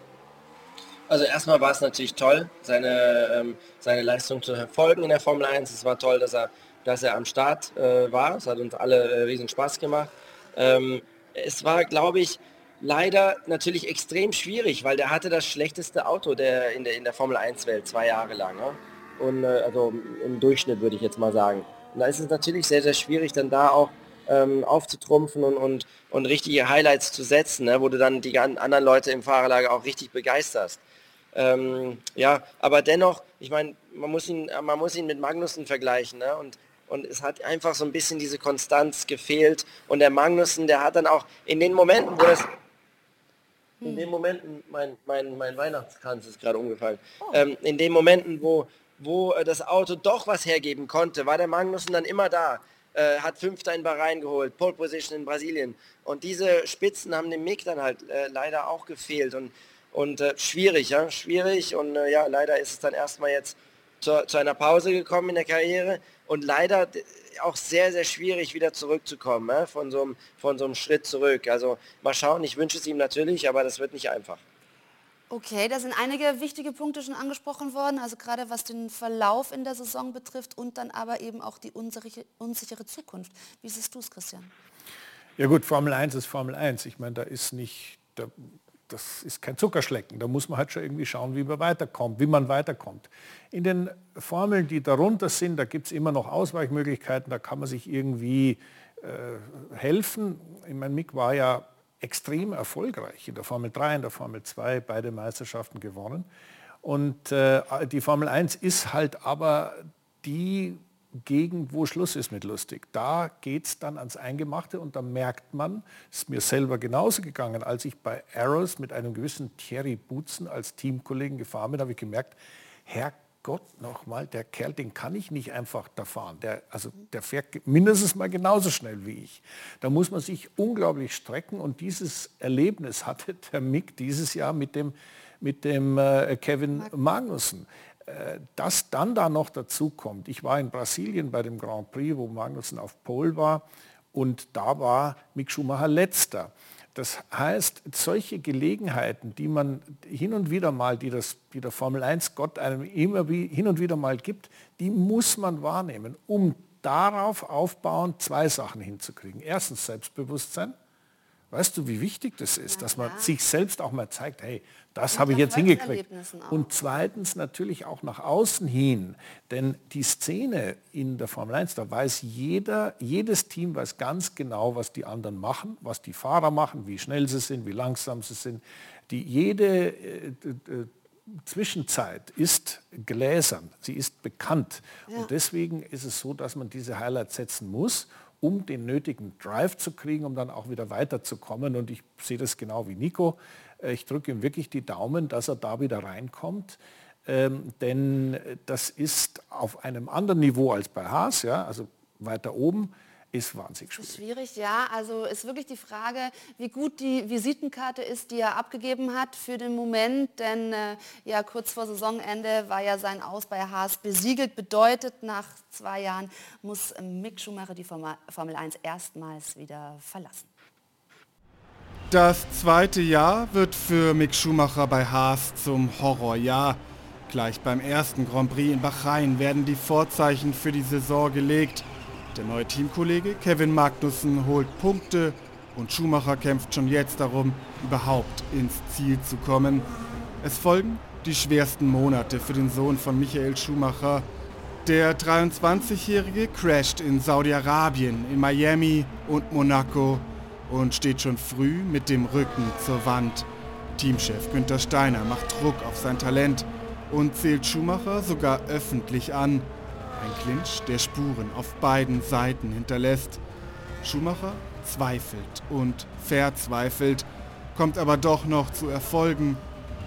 [SPEAKER 3] Also erstmal war es natürlich toll, seine, ähm, seine Leistung zu verfolgen in der Formel 1. Es war toll, dass er, dass er am Start äh, war. Es hat uns alle äh, riesen Spaß gemacht. Ähm, es war, glaube ich, leider natürlich extrem schwierig, weil der hatte das schlechteste Auto der, in, der, in der Formel 1-Welt zwei Jahre lang. Ne? Und äh, also im Durchschnitt würde ich jetzt mal sagen. Und da ist es natürlich sehr, sehr schwierig, dann da auch ähm, aufzutrumpfen und, und, und richtige Highlights zu setzen, ne? wo du dann die anderen Leute im Fahrerlager auch richtig begeisterst. Ähm, ja, aber dennoch, ich meine, man muss ihn, man muss ihn mit Magnussen vergleichen, ne? Und und es hat einfach so ein bisschen diese Konstanz gefehlt. Und der Magnussen, der hat dann auch in den Momenten, wo das in den Momenten, mein, mein, mein Weihnachtskranz ist gerade umgefallen, oh. ähm, in den Momenten, wo, wo äh, das Auto doch was hergeben konnte, war der Magnussen dann immer da, äh, hat Fünfter in Bahrain geholt, Pole Position in Brasilien. Und diese Spitzen haben dem Mick dann halt äh, leider auch gefehlt. Und und äh, schwierig, ja, schwierig. Und äh, ja, leider ist es dann erstmal jetzt zu, zu, einer Pause gekommen in der Karriere und leider auch sehr, sehr schwierig wieder zurückzukommen, ja, von, so einem, von so einem Schritt zurück. Also mal schauen, ich wünsche es ihm natürlich, aber das wird nicht einfach.
[SPEAKER 1] Okay, da sind einige wichtige Punkte schon angesprochen worden, also gerade was den Verlauf in der Saison betrifft und dann aber eben auch die unsichere, unsichere Zukunft. Wie siehst du es, Christian?
[SPEAKER 2] Ja gut, Formel 1 ist Formel 1. Ich meine, da ist nicht, da das ist kein Zuckerschlecken. Da muss man halt schon irgendwie schauen, wie man weiterkommt, wie man weiterkommt. In den Formeln, die darunter sind, da gibt es immer noch Ausweichmöglichkeiten, da kann man sich irgendwie äh, helfen. Ich meine, Mick war ja extrem erfolgreich in der Formel 3, in der Formel 2, beide Meisterschaften gewonnen. Und äh, die Formel 1 ist halt aber die Gegend, wo Schluss ist mit lustig. Da geht es dann ans Eingemachte und da merkt man, es ist mir selber genauso gegangen, als ich bei Arrows mit einem gewissen Thierry Butzen als Teamkollegen gefahren bin, habe ich gemerkt, Herrgott nochmal, der Kerl, den kann ich nicht einfach da fahren. Der, also der fährt mindestens mal genauso schnell wie ich. Da muss man sich unglaublich strecken und dieses Erlebnis hatte der Mick dieses Jahr mit dem, mit dem äh, Kevin Magnussen. Äh, dass dann da noch dazu kommt, ich war in Brasilien bei dem Grand Prix, wo Magnussen auf Pole war und da war Mick Schumacher letzter. Das heißt, solche Gelegenheiten, die man hin und wieder mal, die, das, die der Formel 1 Gott einem immer wie, hin und wieder mal gibt, die muss man wahrnehmen, um darauf aufbauend zwei Sachen hinzukriegen. Erstens Selbstbewusstsein. Weißt du, wie wichtig das ist, ja, dass man ja. sich selbst auch mal zeigt, hey, das habe ich jetzt hingekriegt. Und zweitens natürlich auch nach außen hin, denn die Szene in der Formel 1, da weiß jeder, jedes Team weiß ganz genau, was die anderen machen, was die Fahrer machen, wie schnell sie sind, wie langsam sie sind. Die, jede äh, äh, Zwischenzeit ist gläsern, sie ist bekannt. Ja. Und deswegen ist es so, dass man diese Highlights setzen muss um den nötigen Drive zu kriegen, um dann auch wieder weiterzukommen. Und ich sehe das genau wie Nico. Äh, ich drücke ihm wirklich die Daumen, dass er da wieder reinkommt. Ähm, denn das ist auf einem anderen Niveau als bei Haas, ja, also weiter oben. Ist wahnsinnig schwierig.
[SPEAKER 1] Schwierig, ja. Also ist wirklich die Frage, wie gut die Visitenkarte ist, die er abgegeben hat für den Moment. Denn äh, ja, kurz vor Saisonende war ja sein Aus bei Haas besiegelt. Bedeutet, nach zwei Jahren muss Mick Schumacher die Formel 1 erstmals wieder verlassen.
[SPEAKER 4] Das zweite Jahr wird für Mick Schumacher bei Haas zum Horrorjahr. Gleich beim ersten Grand Prix in Bahrain werden die Vorzeichen für die Saison gelegt. Der neue Teamkollege Kevin Magnussen holt Punkte und Schumacher kämpft schon jetzt darum, überhaupt ins Ziel zu kommen. Es folgen die schwersten Monate für den Sohn von Michael Schumacher. Der 23-Jährige crasht in Saudi-Arabien, in Miami und Monaco und steht schon früh mit dem Rücken zur Wand. Teamchef Günther Steiner macht Druck auf sein Talent und zählt Schumacher sogar öffentlich an. Ein Clinch, der Spuren auf beiden Seiten hinterlässt. Schumacher zweifelt und verzweifelt, kommt aber doch noch zu Erfolgen.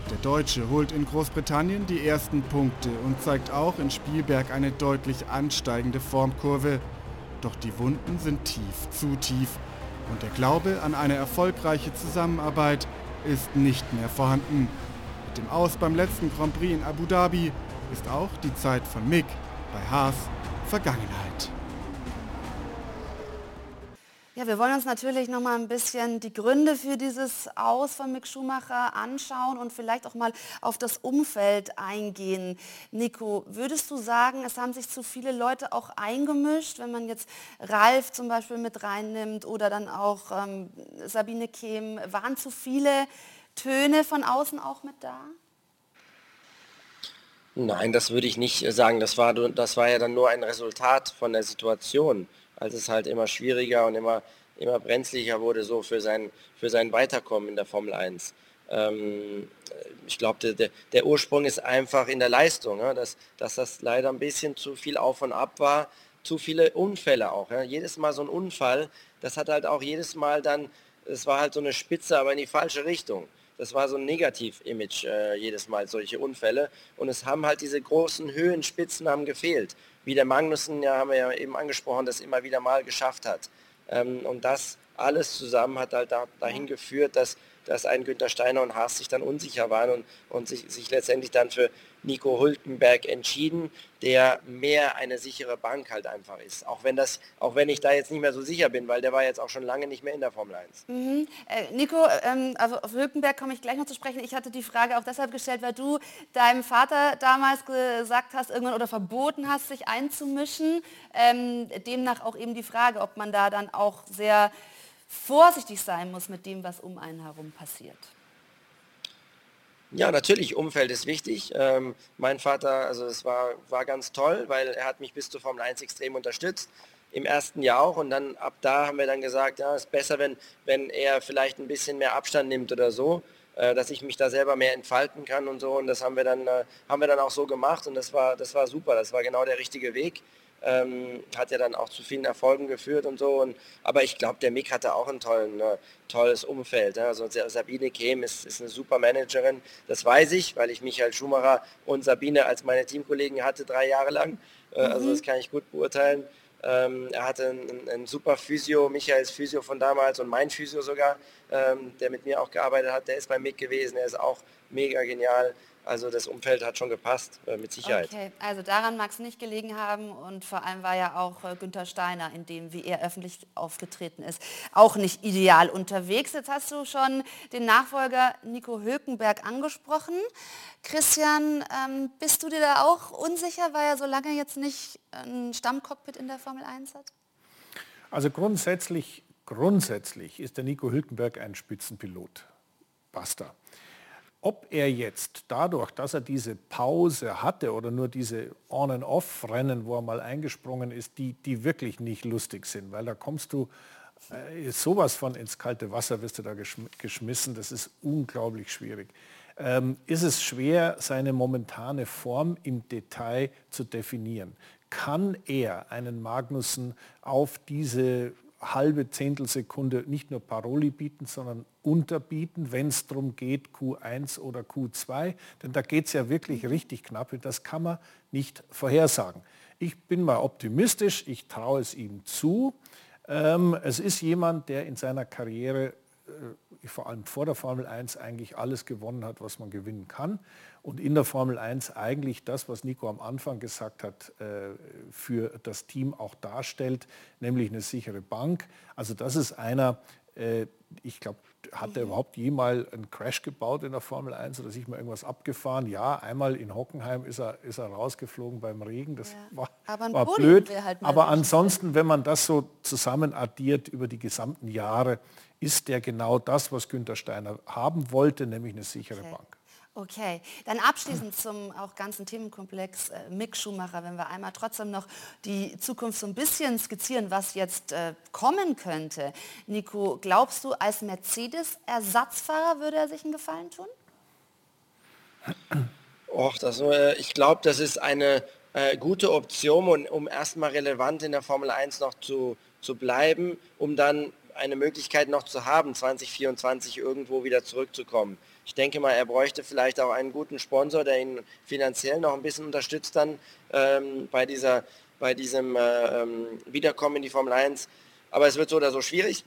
[SPEAKER 4] Der Deutsche holt in Großbritannien die ersten Punkte und zeigt auch in Spielberg eine deutlich ansteigende Formkurve. Doch die Wunden sind tief, zu tief und der Glaube an eine erfolgreiche Zusammenarbeit ist nicht mehr vorhanden. Mit dem Aus beim letzten Grand Prix in Abu Dhabi ist auch die Zeit von Mick bei Haas Vergangenheit.
[SPEAKER 1] Ja, wir wollen uns natürlich noch mal ein bisschen die Gründe für dieses Aus von Mick Schumacher anschauen und vielleicht auch mal auf das Umfeld eingehen. Nico, würdest du sagen, es haben sich zu viele Leute auch eingemischt, wenn man jetzt Ralf zum Beispiel mit reinnimmt oder dann auch ähm, Sabine Kehm, waren zu viele Töne von außen auch mit da?
[SPEAKER 3] Nein, das würde ich nicht sagen. Das war, das war ja dann nur ein Resultat von der Situation, als es halt immer schwieriger und immer, immer brenzlicher wurde so für sein, für sein Weiterkommen in der Formel 1. Ähm, ich glaube, der, der, Ursprung ist einfach in der Leistung, ja, dass, dass das leider ein bisschen zu viel auf und ab war, zu viele Unfälle auch. Ja. Jedes Mal so ein Unfall, das hat halt auch jedes Mal dann, es war halt so eine Spitze, aber in die falsche Richtung das war so ein Negativ-Image äh, jedes Mal, solche Unfälle. Und es haben halt diese großen Höhenspitzen haben gefehlt. Wie der Magnussen, ja, haben wir ja eben angesprochen, das immer wieder mal geschafft hat. Ähm, und das alles zusammen hat halt da, dahin geführt, dass, dass ein Günther Steiner und Haas sich dann unsicher waren und, und sich, sich letztendlich dann für Nico Hülkenberg entschieden, der mehr eine sichere Bank halt einfach ist. Auch wenn das, auch wenn ich da jetzt nicht mehr so sicher bin, weil der war jetzt auch schon lange nicht mehr in der Formel 1.
[SPEAKER 1] Mhm. Äh, Nico, ähm, also auf Hülkenberg komme ich gleich noch zu sprechen. Ich hatte die Frage auch deshalb gestellt, weil du deinem Vater damals gesagt hast, irgendwann oder verboten hast, sich einzumischen. Ähm, demnach auch eben die Frage, ob man da dann auch sehr vorsichtig sein muss mit dem, was um einen herum passiert.
[SPEAKER 3] Ja, natürlich, Umfeld ist wichtig. Ähm, mein Vater, also es war, war ganz toll, weil er hat mich bis zur Formel 1 extrem unterstützt. Im ersten Jahr auch und dann ab da haben wir dann gesagt, ja, es ist besser, wenn, wenn er vielleicht ein bisschen mehr Abstand nimmt oder so, äh, dass ich mich da selber mehr entfalten kann und so. Und das haben wir dann, äh, haben wir dann auch so gemacht und das war, das war super, das war genau der richtige Weg. Ähm, hat ja dann auch zu vielen Erfolgen geführt und so. Und, aber ich glaube, der Mick hatte auch ein tollen, äh, tolles Umfeld. Ne? Also Sabine Kehm ist, ist, eine super Managerin, das weiß ich, weil ich Michael Schumacher und Sabine als meine Teamkollegen hatte drei Jahre lang. Äh, also mhm. Also das kann ich gut beurteilen. Ähm, er hatte einen, einen, super Physio, Michaels Physio von damals und mein Physio sogar, ähm, der mit mir auch gearbeitet hat, der ist bei Mick gewesen, er ist auch mega genial. Also das Umfeld hat schon gepasst, äh, mit Sicherheit.
[SPEAKER 1] Okay, also daran mag es nicht gelegen haben und vor allem war ja auch äh, Günther Steiner, in dem, wie er öffentlich aufgetreten ist, auch nicht ideal unterwegs. Jetzt hast du schon den Nachfolger Nico Hülkenberg angesprochen. Christian, ähm, bist du dir da auch unsicher, weil er so lange jetzt nicht ein Stammcockpit in der Formel 1 hat?
[SPEAKER 2] Also grundsätzlich, grundsätzlich ist der Nico Hülkenberg ein Spitzenpilot. Basta. Ob er jetzt dadurch, dass er diese Pause hatte oder nur diese On-and-Off-Rennen, wo er mal eingesprungen ist, die, die wirklich nicht lustig sind, weil da kommst du äh, sowas von ins kalte Wasser, wirst du da geschm geschmissen, das ist unglaublich schwierig. Ähm, ist es schwer, seine momentane Form im Detail zu definieren. Kann er einen Magnussen auf diese halbe Zehntelsekunde nicht nur Paroli bieten, sondern unterbieten, wenn es darum geht, Q1 oder Q2. Denn da geht es ja wirklich richtig knapp. Das kann man nicht vorhersagen. Ich bin mal optimistisch, ich traue es ihm zu. Ähm, es ist jemand, der in seiner Karriere äh, vor allem vor der Formel 1 eigentlich alles gewonnen hat, was man gewinnen kann. Und in der Formel 1 eigentlich das, was Nico am Anfang gesagt hat, äh, für das Team auch darstellt, nämlich eine sichere Bank. Also das ist einer, äh, ich glaube, hat er überhaupt jemals einen Crash gebaut in der Formel 1 oder sich mal irgendwas abgefahren? Ja, einmal in Hockenheim ist er, ist er rausgeflogen beim Regen. Das ja. war, aber war blöd. Halt aber ansonsten, wenn man das so zusammen addiert über die gesamten Jahre, ist der genau das, was Günther Steiner haben wollte, nämlich eine sichere okay. Bank.
[SPEAKER 1] Okay, dann abschließend zum auch ganzen Themenkomplex äh, Mick Schumacher, wenn wir einmal trotzdem noch die Zukunft so ein bisschen skizzieren, was jetzt äh, kommen könnte. Nico, glaubst du, als Mercedes-Ersatzfahrer würde er sich einen Gefallen tun?
[SPEAKER 3] Och, das, äh, ich glaube, das ist eine äh, gute Option, um, um erstmal relevant in der Formel 1 noch zu, zu bleiben, um dann eine Möglichkeit noch zu haben, 2024 irgendwo wieder zurückzukommen. Ich denke mal, er bräuchte vielleicht auch einen guten Sponsor, der ihn finanziell noch ein bisschen unterstützt dann ähm, bei, dieser, bei diesem äh, ähm, Wiederkommen in die Formel 1. Aber es wird so oder so schwierig.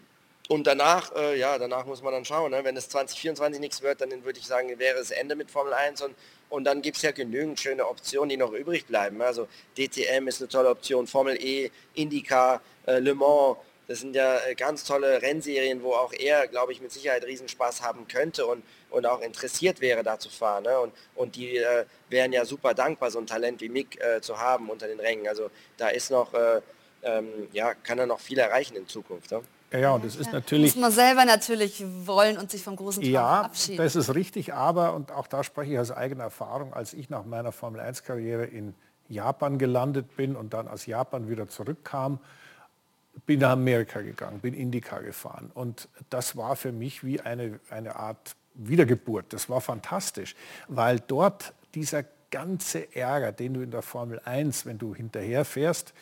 [SPEAKER 3] Und danach, äh, ja, danach muss man dann schauen. Ne? Wenn es 2024 nichts wird, dann würde ich sagen, wäre es Ende mit Formel 1. Und, und dann gibt es ja genügend schöne Optionen, die noch übrig bleiben. Also DTM ist eine tolle Option, Formel E, IndyCar, äh, Le Mans, das sind ja äh, ganz tolle Rennserien, wo auch er, glaube ich, mit Sicherheit Riesenspaß haben könnte und, und auch interessiert wäre, da zu fahren. Ne? Und, und die äh, wären ja super dankbar, so ein Talent wie Mick äh, zu haben unter den Rängen. Also da ist noch, äh, ähm, ja, kann er noch viel erreichen in Zukunft. Ne?
[SPEAKER 2] Ja, ja, und das ist natürlich...
[SPEAKER 1] Muss man selber natürlich wollen und sich vom großen Traum
[SPEAKER 2] ja,
[SPEAKER 1] abschieden.
[SPEAKER 2] Ja, das ist richtig, aber, und auch da spreche ich aus eigener Erfahrung, als ich nach meiner Formel-1-Karriere in Japan gelandet bin und dann aus Japan wieder zurückkam, bin nach Amerika gegangen, bin Indica gefahren. Und das war für mich wie eine, eine Art Wiedergeburt. Das war fantastisch, weil dort dieser ganze Ärger, den du in der Formel 1, wenn du hinterher fährst,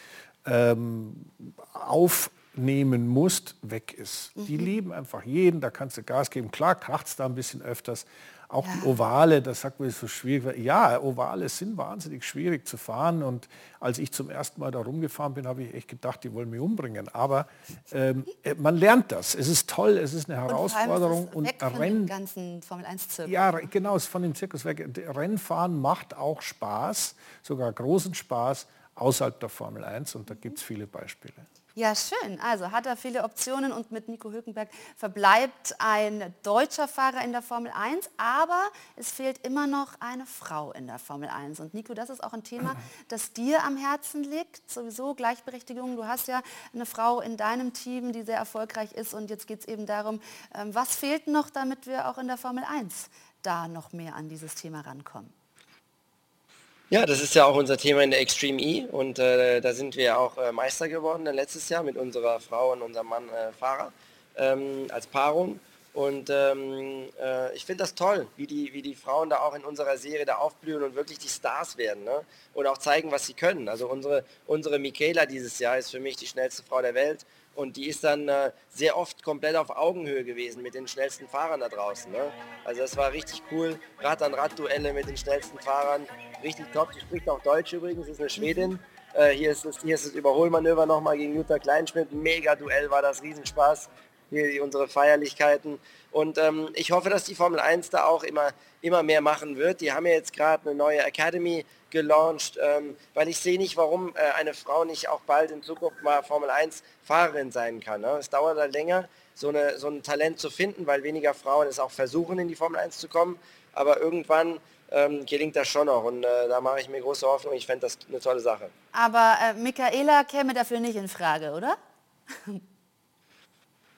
[SPEAKER 2] ähm, aufnehmen musst, weg ist. Mhm. Die lieben einfach jeden, da kannst du Gas geben. Klar kracht es da ein bisschen öfters, auch ja. die Ovale, das sagt man, so schwierig. Ja, Ovale sind wahnsinnig schwierig zu fahren. Und als ich zum ersten Mal da rumgefahren bin, habe ich echt gedacht, die wollen mich umbringen. Aber ähm, äh, man lernt das. Es ist toll, es ist eine Herausforderung.
[SPEAKER 1] Und, weg und Rennen, ganzen Formel 1 Zirkus.
[SPEAKER 2] Ja, genau, es ist von dem Zirkus weg. Rennfahren macht auch Spaß, sogar großen Spaß außerhalb der Formel 1. Und da gibt es viele Beispiele.
[SPEAKER 1] Ja, schön. Also hat er viele Optionen und mit Nico Hülkenberg verbleibt ein deutscher Fahrer in der Formel 1, aber es fehlt immer noch eine Frau in der Formel 1. Und Nico, das ist auch ein Thema, das dir am Herzen liegt, sowieso Gleichberechtigung. Du hast ja eine Frau in deinem Team, die sehr erfolgreich ist und jetzt geht es eben darum, ähm, was fehlt noch, damit wir auch in der Formel 1 da noch mehr an dieses Thema rankommen.
[SPEAKER 3] Ja, das ist ja auch unser Thema in der Extreme E und äh, da sind wir auch äh, Meister geworden äh, letztes Jahr mit unserer Frau und unserem Mann äh, Fahrer ähm, als Paarung. Und ähm, äh, ich finde das toll, wie die, wie die Frauen da auch in unserer Serie da aufblühen und wirklich die Stars werden ne? und auch zeigen, was sie können. Also unsere, unsere Michaela dieses Jahr ist für mich die schnellste Frau der Welt und die ist dann äh, sehr oft komplett auf Augenhöhe gewesen mit den schnellsten Fahrern da draußen. Ne? Also das war richtig cool. Rad-an-Rad-Duelle mit den schnellsten Fahrern. Richtig top. Sie spricht auch Deutsch übrigens, ist eine Schwedin. Äh, hier, ist das, hier ist das Überholmanöver nochmal gegen Jutta Kleinschmidt. Mega Duell war das, Riesenspaß. Hier unsere Feierlichkeiten. Und ähm, ich hoffe, dass die Formel 1 da auch immer, immer mehr machen wird. Die haben ja jetzt gerade eine neue Academy gelauncht, ähm, weil ich sehe nicht, warum äh, eine Frau nicht auch bald in Zukunft mal Formel 1 Fahrerin sein kann. Ne? Es dauert halt länger, so, eine, so ein Talent zu finden, weil weniger Frauen es auch versuchen, in die Formel 1 zu kommen. Aber irgendwann ähm, gelingt das schon noch und äh, da mache ich mir große Hoffnung. Ich fände das eine tolle Sache.
[SPEAKER 1] Aber äh, Michaela käme dafür nicht in Frage, oder?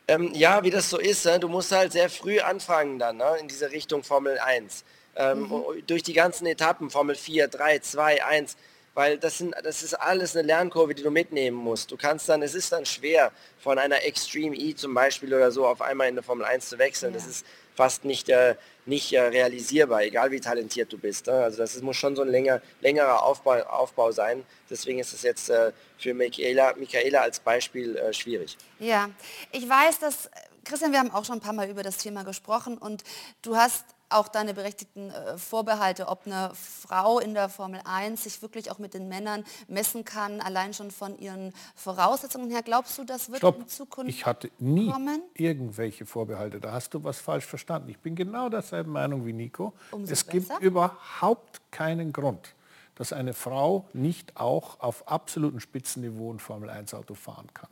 [SPEAKER 3] ähm, ja, wie das so ist, ne? du musst halt sehr früh anfangen dann ne? in diese Richtung Formel 1. Ähm, mhm. Durch die ganzen Etappen, Formel 4, 3, 2, 1, weil das, sind, das ist alles eine Lernkurve, die du mitnehmen musst. Du kannst dann, es ist dann schwer, von einer Extreme E zum Beispiel oder so auf einmal in eine Formel 1 zu wechseln. Ja. Das ist fast nicht, äh, nicht äh, realisierbar, egal wie talentiert du bist. Ne? Also das ist, muss schon so ein länger, längerer Aufbau, Aufbau sein. Deswegen ist es jetzt äh, für Michaela, Michaela als Beispiel äh, schwierig.
[SPEAKER 1] Ja, ich weiß, dass, Christian, wir haben auch schon ein paar Mal über das Thema gesprochen und du hast auch deine berechtigten äh, Vorbehalte, ob eine Frau in der Formel 1 sich wirklich auch mit den Männern messen kann, allein schon von ihren Voraussetzungen her. Glaubst du, das wird
[SPEAKER 2] Stopp.
[SPEAKER 1] in Zukunft
[SPEAKER 2] Ich hatte nie
[SPEAKER 1] kommen?
[SPEAKER 2] irgendwelche Vorbehalte. Da hast du was falsch verstanden. Ich bin genau derselben Meinung wie Nico.
[SPEAKER 1] Umso
[SPEAKER 2] es gibt
[SPEAKER 1] besser.
[SPEAKER 2] überhaupt keinen Grund, dass eine Frau nicht auch auf absolutem Spitzenniveau ein Formel 1 Auto fahren kann.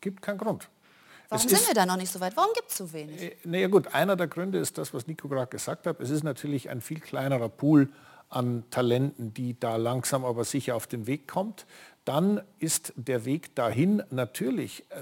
[SPEAKER 2] Gibt keinen Grund.
[SPEAKER 1] Warum sind wir da noch nicht so weit? Warum gibt es so wenig?
[SPEAKER 2] Äh, Naja gut, einer der Gründe ist das, was Nico gerade gesagt hat. Es ist natürlich ein viel kleinerer Pool an Talenten, die da langsam aber sicher auf den Weg kommt. Dann ist der Weg dahin natürlich äh,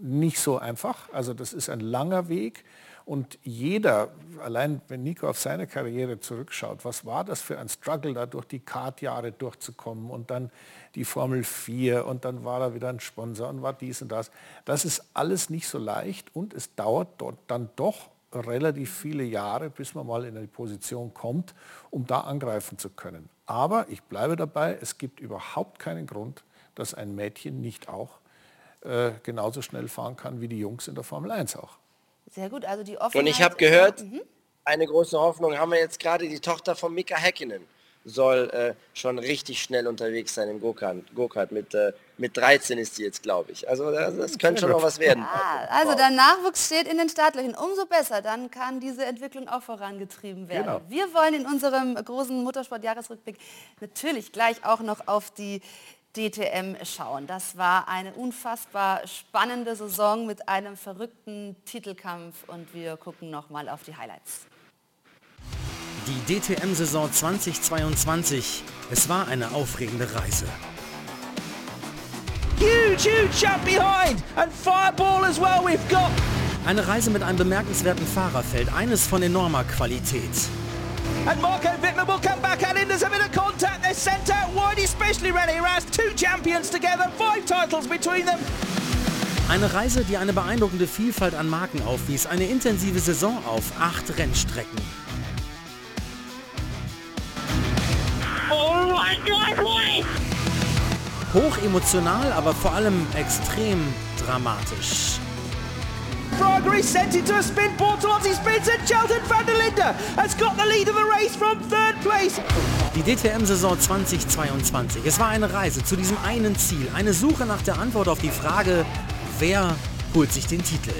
[SPEAKER 2] nicht so einfach. Also das ist ein langer Weg. Und jeder, allein wenn Nico auf seine Karriere zurückschaut, was war das für ein Struggle, da durch die Kartjahre durchzukommen und dann die Formel 4 und dann war da wieder ein Sponsor und war dies und das. Das ist alles nicht so leicht und es dauert dort dann doch relativ viele Jahre, bis man mal in eine Position kommt, um da angreifen zu können. Aber ich bleibe dabei, es gibt überhaupt keinen Grund, dass ein Mädchen nicht auch äh, genauso schnell fahren kann wie die Jungs in der Formel 1 auch.
[SPEAKER 1] Sehr gut, also die Offenheit.
[SPEAKER 3] Und ich habe gehört,
[SPEAKER 1] Mhm.
[SPEAKER 3] eine große Hoffnung haben wir jetzt gerade, die Tochter von Mika Häkkinen soll äh, schon richtig schnell unterwegs sein im Go-Kart. Mit, äh, mit 13 ist sie jetzt, glaube ich. Also das, das könnte schon noch was werden.
[SPEAKER 1] Ah, also der Nachwuchs steht in den Startlöchern. Umso besser, dann kann diese Entwicklung auch vorangetrieben werden.
[SPEAKER 2] Genau.
[SPEAKER 1] Wir wollen in unserem großen Motorsport-Jahresrückblick natürlich gleich auch noch auf die DTM schauen. Das war eine unfassbar spannende Saison mit einem verrückten Titelkampf und wir gucken noch mal auf die Highlights.
[SPEAKER 9] Die DTM-Saison 2022. Es war eine aufregende Reise.
[SPEAKER 8] Huge, huge jump behind. And Fireball as well we've got.
[SPEAKER 9] Eine Reise mit einem bemerkenswerten Fahrerfeld, eines von enormer Qualität.
[SPEAKER 8] And Marco Wittmann will come back and in. There's a bit of out wide, especially Rast. Two champions together, five titles between them.
[SPEAKER 9] Eine Reise, die eine beeindruckende Vielfalt an Marken aufwies, eine intensive Saison auf acht Rennstrecken.
[SPEAKER 8] Oh my God, wait!
[SPEAKER 9] Hochemotional, aber vor allem extrem dramatisch.
[SPEAKER 8] Fraggery sent into a spin. Bortolotti spins and Chelton van der Linde has got the lead of the race from third place.
[SPEAKER 9] Die DTM-Saison 2022. Es war eine Reise zu diesem einen Ziel, eine Suche nach der Antwort auf die Frage, wer holt sich den Titel?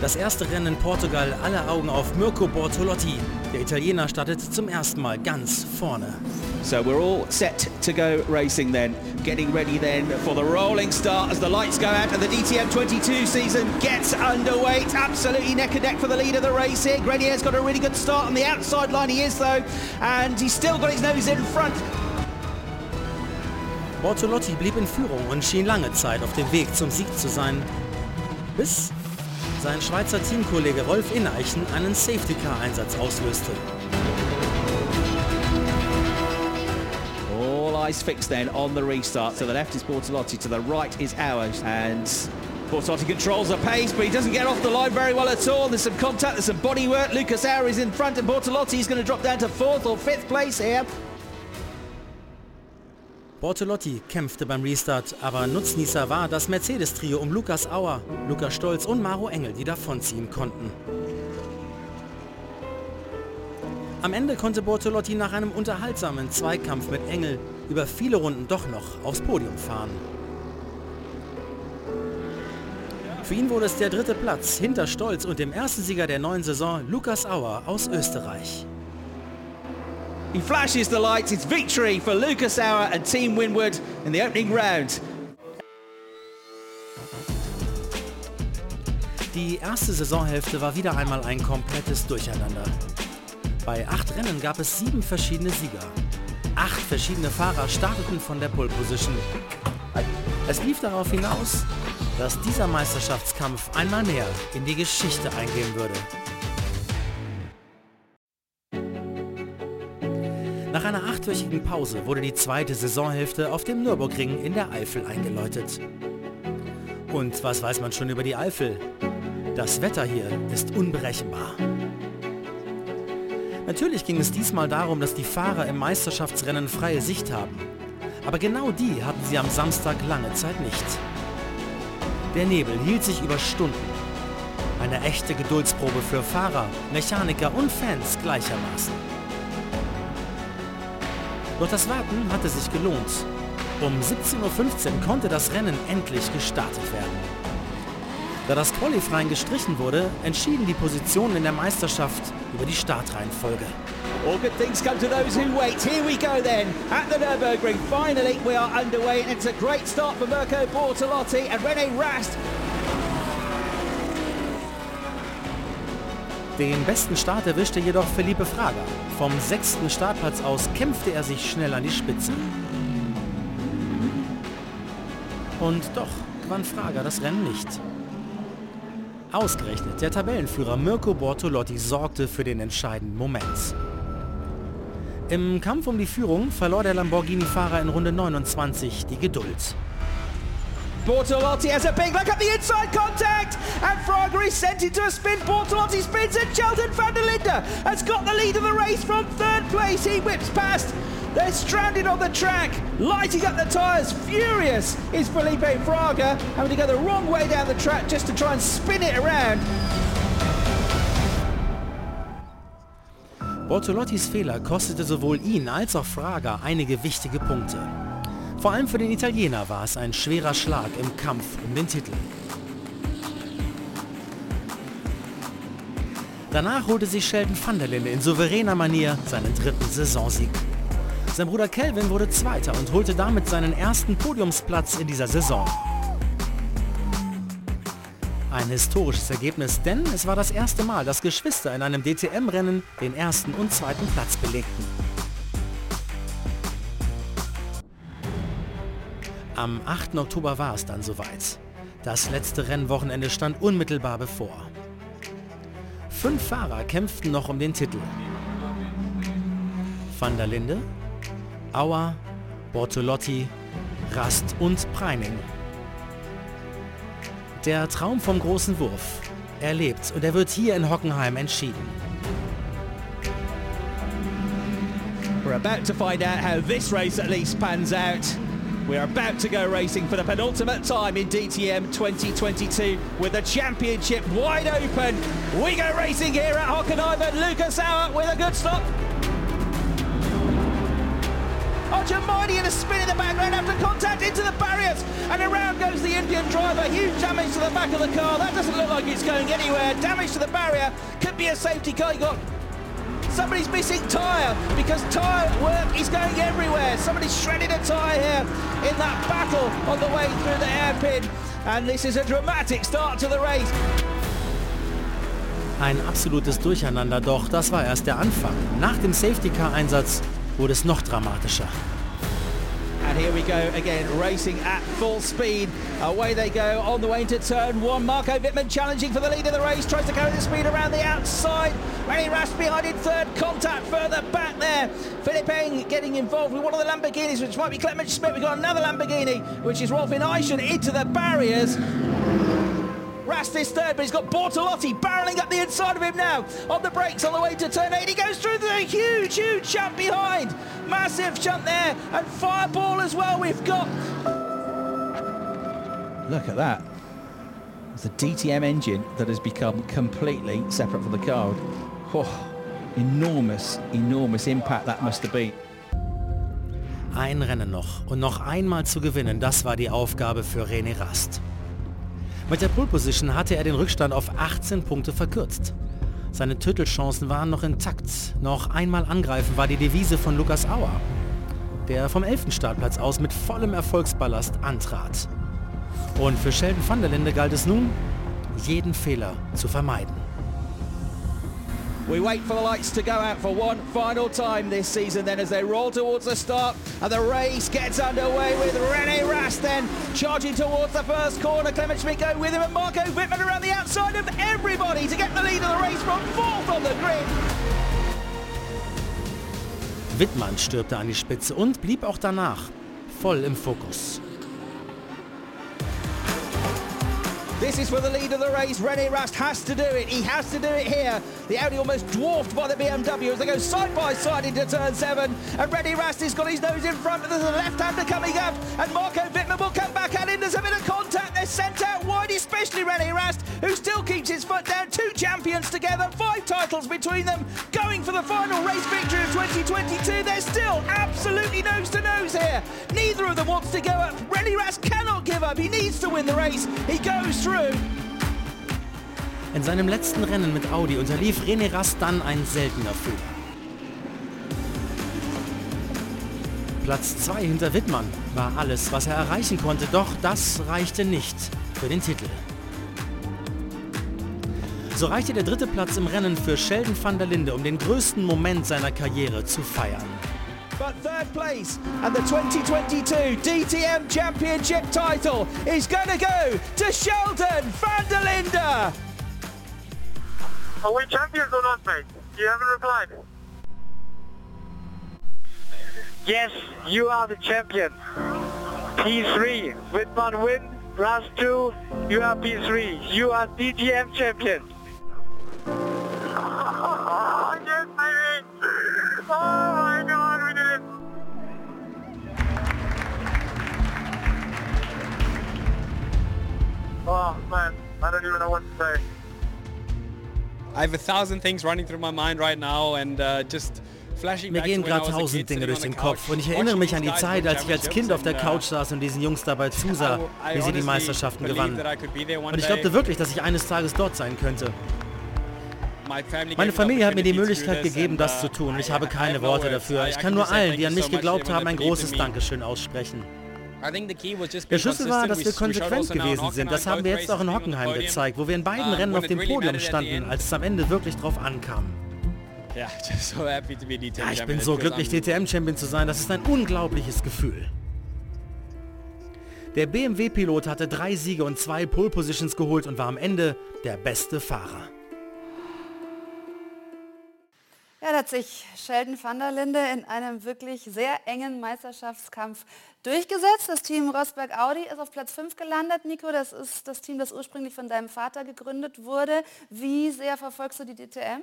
[SPEAKER 9] Das erste Rennen in Portugal, alle Augen auf Mirko Bortolotti. Der Italiener startet zum ersten Mal ganz vorne.
[SPEAKER 10] So we're all set to go racing then. Getting ready then for the rolling start as the lights go out and the DTM 22 season gets underway. It's absolutely neck and neck for the lead of the race here. Grenier's got a really good start on the outside line he is though. And he's still got his nose in front.
[SPEAKER 9] Bortolotti blieb in Führung und schien lange Zeit auf dem Weg zum Sieg zu sein. Bis sein Schweizer Teamkollege Rolf Ineichen einen Safety-Car-Einsatz auslöste.
[SPEAKER 10] All eyes fixed then on the restart. To the left is Bortolotti, to the right is ours. And Bortolotti controls the pace, but he doesn't get off the line very well at all. There's some contact, there's some body work. Lucas Auer is in front, and Bortolotti is going to drop down to fourth or fifth place here.
[SPEAKER 9] Bortolotti kämpfte beim Restart, aber Nutznießer war das Mercedes-Trio um Lukas Auer, Lukas Stolz und Maro Engel, die davonziehen konnten. Am Ende konnte Bortolotti nach einem unterhaltsamen Zweikampf mit Engel über viele Runden doch noch aufs Podium fahren. Für ihn wurde es der dritte Platz hinter Stolz und dem ersten Sieger der neuen Saison, Lukas Auer aus Österreich.
[SPEAKER 10] He flashes the lights. It's victory for Lucas Auer and Team Winwood in the opening round.
[SPEAKER 9] Die erste Saisonhälfte war wieder einmal ein komplettes Durcheinander. Bei acht Rennen gab es sieben verschiedene Sieger. Acht verschiedene Fahrer starteten von der Pole Position. Es lief darauf hinaus, dass dieser Meisterschaftskampf einmal mehr in die Geschichte eingehen würde. Nach einer achtwöchigen Pause wurde die zweite Saisonhälfte auf dem Nürburgring in der Eifel eingeläutet. Und was weiß man schon über die Eifel? Das Wetter hier ist unberechenbar. Natürlich ging es diesmal darum, dass die Fahrer im Meisterschaftsrennen freie Sicht haben. Aber genau die hatten sie am Samstag lange Zeit nicht. Der Nebel hielt sich über Stunden. Eine echte Geduldsprobe für Fahrer, Mechaniker und Fans gleichermaßen. Doch das Warten hatte sich gelohnt. Um 17.15 Uhr konnte das Rennen endlich gestartet werden. Da das Qualifying gestrichen wurde, entschieden die Positionen in der Meisterschaft über die Startreihenfolge.
[SPEAKER 10] All good things come to those who wait. Here we go then at the Nürburgring. Finally, we are underway, and it's a great start for Mirko Bortolotti and René Rast.
[SPEAKER 9] Den besten Start erwischte jedoch Felipe Fraga. Vom sechsten Startplatz aus kämpfte er sich schnell an die Spitze. Und doch gewann Fraga das Rennen nicht. Ausgerechnet der Tabellenführer Mirko Bortolotti sorgte für den entscheidenden Moment. Im Kampf um die Führung verlor der Lamborghini-Fahrer in Runde 29 die Geduld.
[SPEAKER 10] Bortolotti has a big look at the inside contact and Fraga is sent into a spin. Bortolotti spins and Sheldon van der Linde has got the lead of the race from third place. He whips past. They're stranded on the track, lighting up the tyres. Furious is Felipe Fraga having to go the wrong way down the track just to try and spin it around.
[SPEAKER 9] Bortolottis Fehler kostete sowohl ihn als auch Fraga einige wichtige Punkte. Vor allem für den Italiener war es ein schwerer Schlag im Kampf um den Titel. Danach holte sich Sheldon van der Linde in souveräner Manier seinen dritten Saisonsieg. Sein Bruder Kelvin wurde Zweiter und holte damit seinen ersten Podiumsplatz in dieser Saison. Ein historisches Ergebnis, denn es war das erste Mal, dass Geschwister in einem DTM-Rennen den ersten und zweiten Platz belegten. Am 8. Oktober war es dann soweit. Das letzte Rennwochenende stand unmittelbar bevor. Fünf Fahrer kämpften noch um den Titel. Van der Linde, Auer, Bortolotti, Rast und Preining. Der Traum vom großen Wurf. Er lebt und er wird hier in Hockenheim entschieden.
[SPEAKER 10] We're about to find out how this race at least pans out. We're about to go racing for the penultimate time in DTM 2022 with the championship wide open. We go racing here at Hockenheim Lucas Auer with a good stop. Arjamani in a spin in the background after contact into the barriers and around goes the Indian driver. Huge damage to the back of the car. That doesn't look like it's going anywhere. Damage to the barrier. Could be a safety car. You got Somebody's missing tyre because tyre work is going everywhere. Somebody's shredded a tyre here in that battle on the way through the hairpin. And this is a dramatic start to the race.
[SPEAKER 9] Ein absolutes Durcheinander, doch das war erst der Anfang. Nach dem Safety-Car-Einsatz wurde es noch dramatischer.
[SPEAKER 10] Here we go again, racing at full speed. Away they go on the way into turn one. Marco Wittmann challenging for the lead of the race, tries to carry the speed around the outside. Rennie Rash behind in third, contact further back there. Philip Eng getting involved with one of the Lamborghinis, which might be Clement Schmidt. We've got another Lamborghini, which is Rolfin Eischen into the barriers. Rast is third, but he's got Bortolotti barreling up the inside of him now. On the brakes on the way to turn eight. He goes through the huge, huge jump behind. Massive jump there. And fireball as well we've got. Look at that. It's a DTM engine that has become completely separate from the car. Oh, enormous, enormous impact that must have been.
[SPEAKER 9] Ein Rennen noch und noch einmal zu gewinnen, das war die Aufgabe für René Rast. Mit der Pole Position hatte er den Rückstand auf 18 Punkte verkürzt. Seine Titelchancen waren noch intakt. Noch einmal angreifen war die Devise von Lukas Auer, der vom 11. Startplatz aus mit vollem Erfolgsballast antrat. Und für Sheldon van der Linde galt es nun, jeden Fehler zu vermeiden.
[SPEAKER 10] We wait for the lights to go out for one final time this season then as they roll towards the start and the race gets underway with René Rast then charging towards the first corner. Clement Schmidt with him and Marco Wittmann around the outside of everybody to get the lead of the race from fourth on the grid.
[SPEAKER 9] Wittmann stürmte an die Spitze und blieb auch danach voll im Fokus.
[SPEAKER 10] This is for the lead of the race. René Rast has to do it. He has to do it here.
[SPEAKER 8] The Audi almost dwarfed by the BMW as they go side by side into turn seven. And Reddy Rasti's got his nose in front, but there's a left-hander coming up. And Marco Wittmann will come especially Reddy Rast, who still keeps his foot down. Two champions together, five titles between them, going for the final race victory of 2022. They're still absolutely nose to nose here. Neither of them wants to go up. Reddy Rast cannot give up. He needs to win the race. He goes through.
[SPEAKER 9] In seinem letzten Rennen mit Audi unterlief René Rast dann ein seltener Fehler. Platz 2 hinter Wittmann war alles, was er erreichen konnte, doch das reichte nicht für den Titel. So reichte der dritte Platz im Rennen für Sheldon van der Linde, um den größten Moment seiner Karriere zu feiern.
[SPEAKER 8] But third place and the 2022 DTM Championship title is going to go to Sheldon van der Linde.
[SPEAKER 11] Are we champions or not, mate? You haven't replied. Yes, you are the champion. P3. Whitman win. Ras 2. You are P3. You are DTM champion.
[SPEAKER 9] Mir gehen gerade tausend Dinge durch den Kopf und ich erinnere mich an die Zeit, als ich als Kind auf der Couch saß und diesen Jungs dabei zusah, wie sie die Meisterschaften gewannen. Und ich glaubte wirklich, dass ich eines Tages dort sein könnte. Meine Familie hat mir die Möglichkeit gegeben, das
[SPEAKER 12] uh,
[SPEAKER 9] zu tun. Ich habe keine Worte dafür. Ich kann nur allen, die an mich geglaubt haben, ein großes. Dankeschön aussprechen. Der Schlüssel war, dass wir konsequent gewesen sind. Das haben wir jetzt auch in Hockenheim gezeigt, wo wir in beiden Rennen auf dem Podium standen, als es am Ende wirklich drauf ankam.
[SPEAKER 12] DTM
[SPEAKER 9] Ja, ich bin so glücklich. DTM-Champion zu sein. Das ist ein unglaubliches Gefühl. Der BMW-Pilot hatte drei Siege und zwei Pole-Positions geholt und war am Ende der beste Fahrer.
[SPEAKER 1] Ja, da hat sich Sheldon van der Linde in einem wirklich sehr engen Meisterschaftskampf durchgesetzt. Das Team Rosberg Audi ist auf Platz 5 gelandet. Nico, das ist das Team, das ursprünglich von deinem Vater gegründet wurde. Wie sehr verfolgst du die DTM?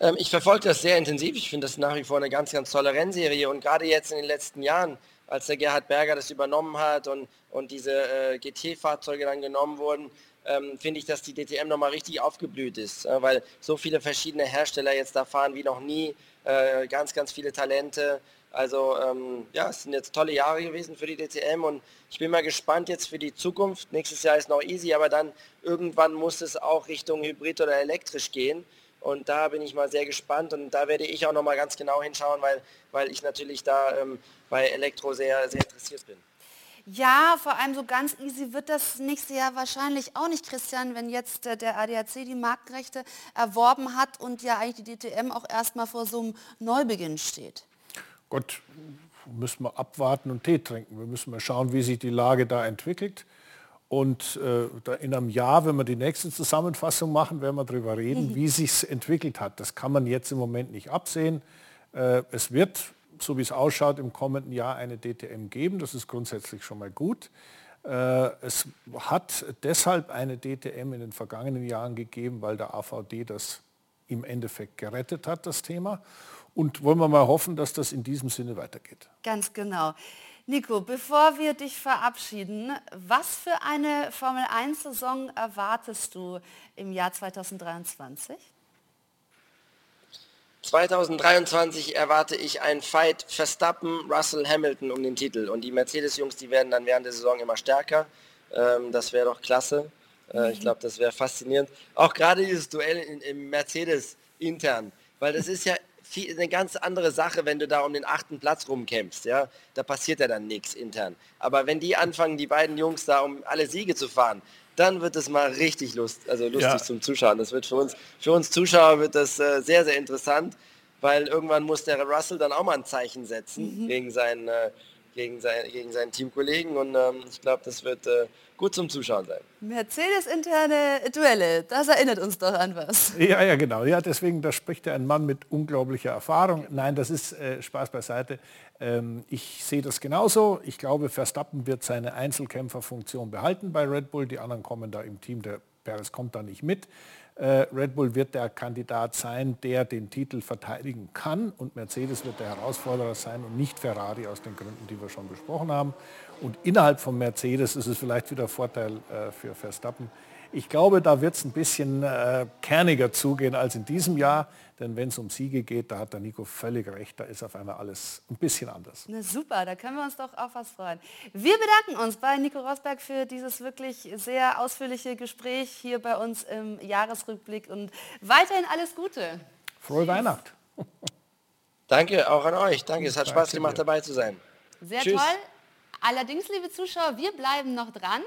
[SPEAKER 3] Ähm, ich verfolge das sehr intensiv. Ich finde das nach wie vor eine ganz, ganz tolle Rennserie. Und gerade jetzt in den letzten Jahren, als der Gerhard Berger das übernommen hat und, und diese äh, GT-Fahrzeuge dann genommen wurden, ähm, finde ich, dass die DTM nochmal richtig aufgeblüht ist. Äh, weil so viele verschiedene Hersteller jetzt da fahren wie noch nie. Äh, ganz, ganz viele Talente. Also ähm, ja, es sind jetzt tolle Jahre gewesen für die DTM und ich bin mal gespannt jetzt für die Zukunft. Nächstes Jahr ist noch easy, aber dann irgendwann muss es auch Richtung Hybrid oder elektrisch gehen. Und da bin ich mal sehr gespannt und da werde ich auch noch mal ganz genau hinschauen, weil, weil ich natürlich da ähm, bei Elektro sehr, sehr interessiert bin.
[SPEAKER 1] Ja, vor allem so ganz easy wird das nächste Jahr wahrscheinlich auch nicht, Christian, wenn jetzt äh, der ADAC die Marktrechte erworben hat und ja eigentlich die DTM auch erstmal vor so einem Neubeginn steht.
[SPEAKER 2] Gott, müssen wir abwarten und Tee trinken. Wir müssen mal schauen, wie sich die Lage da entwickelt. Und äh, da in einem Jahr, wenn wir die nächste Zusammenfassung machen, werden wir darüber reden,
[SPEAKER 1] Mhm.
[SPEAKER 2] wie sich entwickelt hat. Das kann man jetzt im Moment nicht absehen. Äh, es wird, so wie es ausschaut, im kommenden Jahr eine DTM geben. Das ist grundsätzlich schon mal gut. Äh, es hat deshalb eine DTM in den vergangenen Jahren gegeben, weil der AVD das im Endeffekt gerettet hat, das Thema. Und wollen wir mal hoffen, dass das in diesem Sinne weitergeht.
[SPEAKER 1] Ganz genau. Nico, bevor wir dich verabschieden, was für eine Formel-1-Saison erwartest du im Jahr 2023?
[SPEAKER 3] 2023 erwarte ich ein Fight Verstappen, Russell, Hamilton um den Titel. Und die Mercedes-Jungs, die werden dann während der Saison immer stärker. Ähm, das wäre doch klasse. Äh, ich glaube, das wäre faszinierend. Auch gerade dieses Duell in, im Mercedes intern. Weil das ist ja viel, eine ganz andere Sache, wenn du da um den achten Platz rumkämpfst. Ja? Da passiert ja dann nichts intern. Aber wenn die anfangen, die beiden Jungs da um alle Siege zu fahren, dann wird es mal richtig lust, also lustig
[SPEAKER 2] Ja.
[SPEAKER 3] zum Zuschauen. Das wird für uns, für uns Zuschauer wird das äh, sehr, sehr interessant, weil irgendwann muss der Russell dann auch mal ein Zeichen setzen
[SPEAKER 1] Mhm.
[SPEAKER 3] gegen seinen, äh, gegen, sein, gegen seinen Teamkollegen und ähm, ich glaube, das wird äh, gut zum Zuschauen sein.
[SPEAKER 1] Mercedes-interne Duelle, das erinnert uns doch an was.
[SPEAKER 2] Ja, ja, genau. Ja, deswegen, da spricht ja ein Mann mit unglaublicher Erfahrung. Nein, das ist äh, Spaß beiseite. Ähm, ich sehe das genauso. Ich glaube, Verstappen wird seine Einzelkämpferfunktion behalten bei Red Bull. Die anderen kommen da im Team. Der Perez kommt da nicht mit. Äh, Red Bull wird der Kandidat sein, der den Titel verteidigen kann und Mercedes wird der Herausforderer sein und nicht Ferrari aus den Gründen, die wir schon besprochen haben. Und innerhalb von Mercedes ist es vielleicht wieder Vorteil äh, für Verstappen. Ich glaube, da wird es ein bisschen äh, kerniger zugehen als in diesem Jahr. Denn wenn es um Siege geht, da hat der Nico völlig recht, da ist auf einmal alles ein bisschen anders.
[SPEAKER 1] Na super, da können wir uns doch auf was freuen. Wir bedanken uns bei Nico Rosberg für dieses wirklich sehr ausführliche Gespräch hier bei uns im Jahresrückblick und weiterhin alles Gute.
[SPEAKER 2] Frohe Weihnacht.
[SPEAKER 3] Danke, auch an euch. Danke, es hat Spaß gemacht, dabei zu sein.
[SPEAKER 1] Sehr
[SPEAKER 3] Tschüss.
[SPEAKER 1] toll. Allerdings, liebe Zuschauer, wir bleiben noch dran.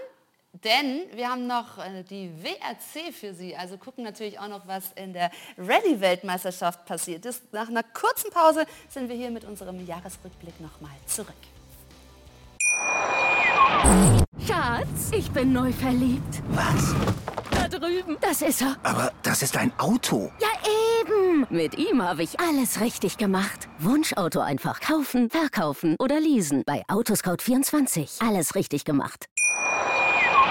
[SPEAKER 1] Denn wir haben noch äh, die WRC für Sie, also gucken natürlich auch noch, was in der Rallye-Weltmeisterschaft passiert ist. Nach einer kurzen Pause sind wir hier mit unserem Jahresrückblick nochmal zurück.
[SPEAKER 13] Schatz, ich bin neu verliebt.
[SPEAKER 14] Was?
[SPEAKER 13] Da drüben. Das ist er.
[SPEAKER 14] Aber das ist ein Auto.
[SPEAKER 13] Ja, eben. Mit ihm habe ich alles richtig gemacht. Wunschauto einfach kaufen, verkaufen oder leasen. Bei Autoscout24. Alles richtig gemacht.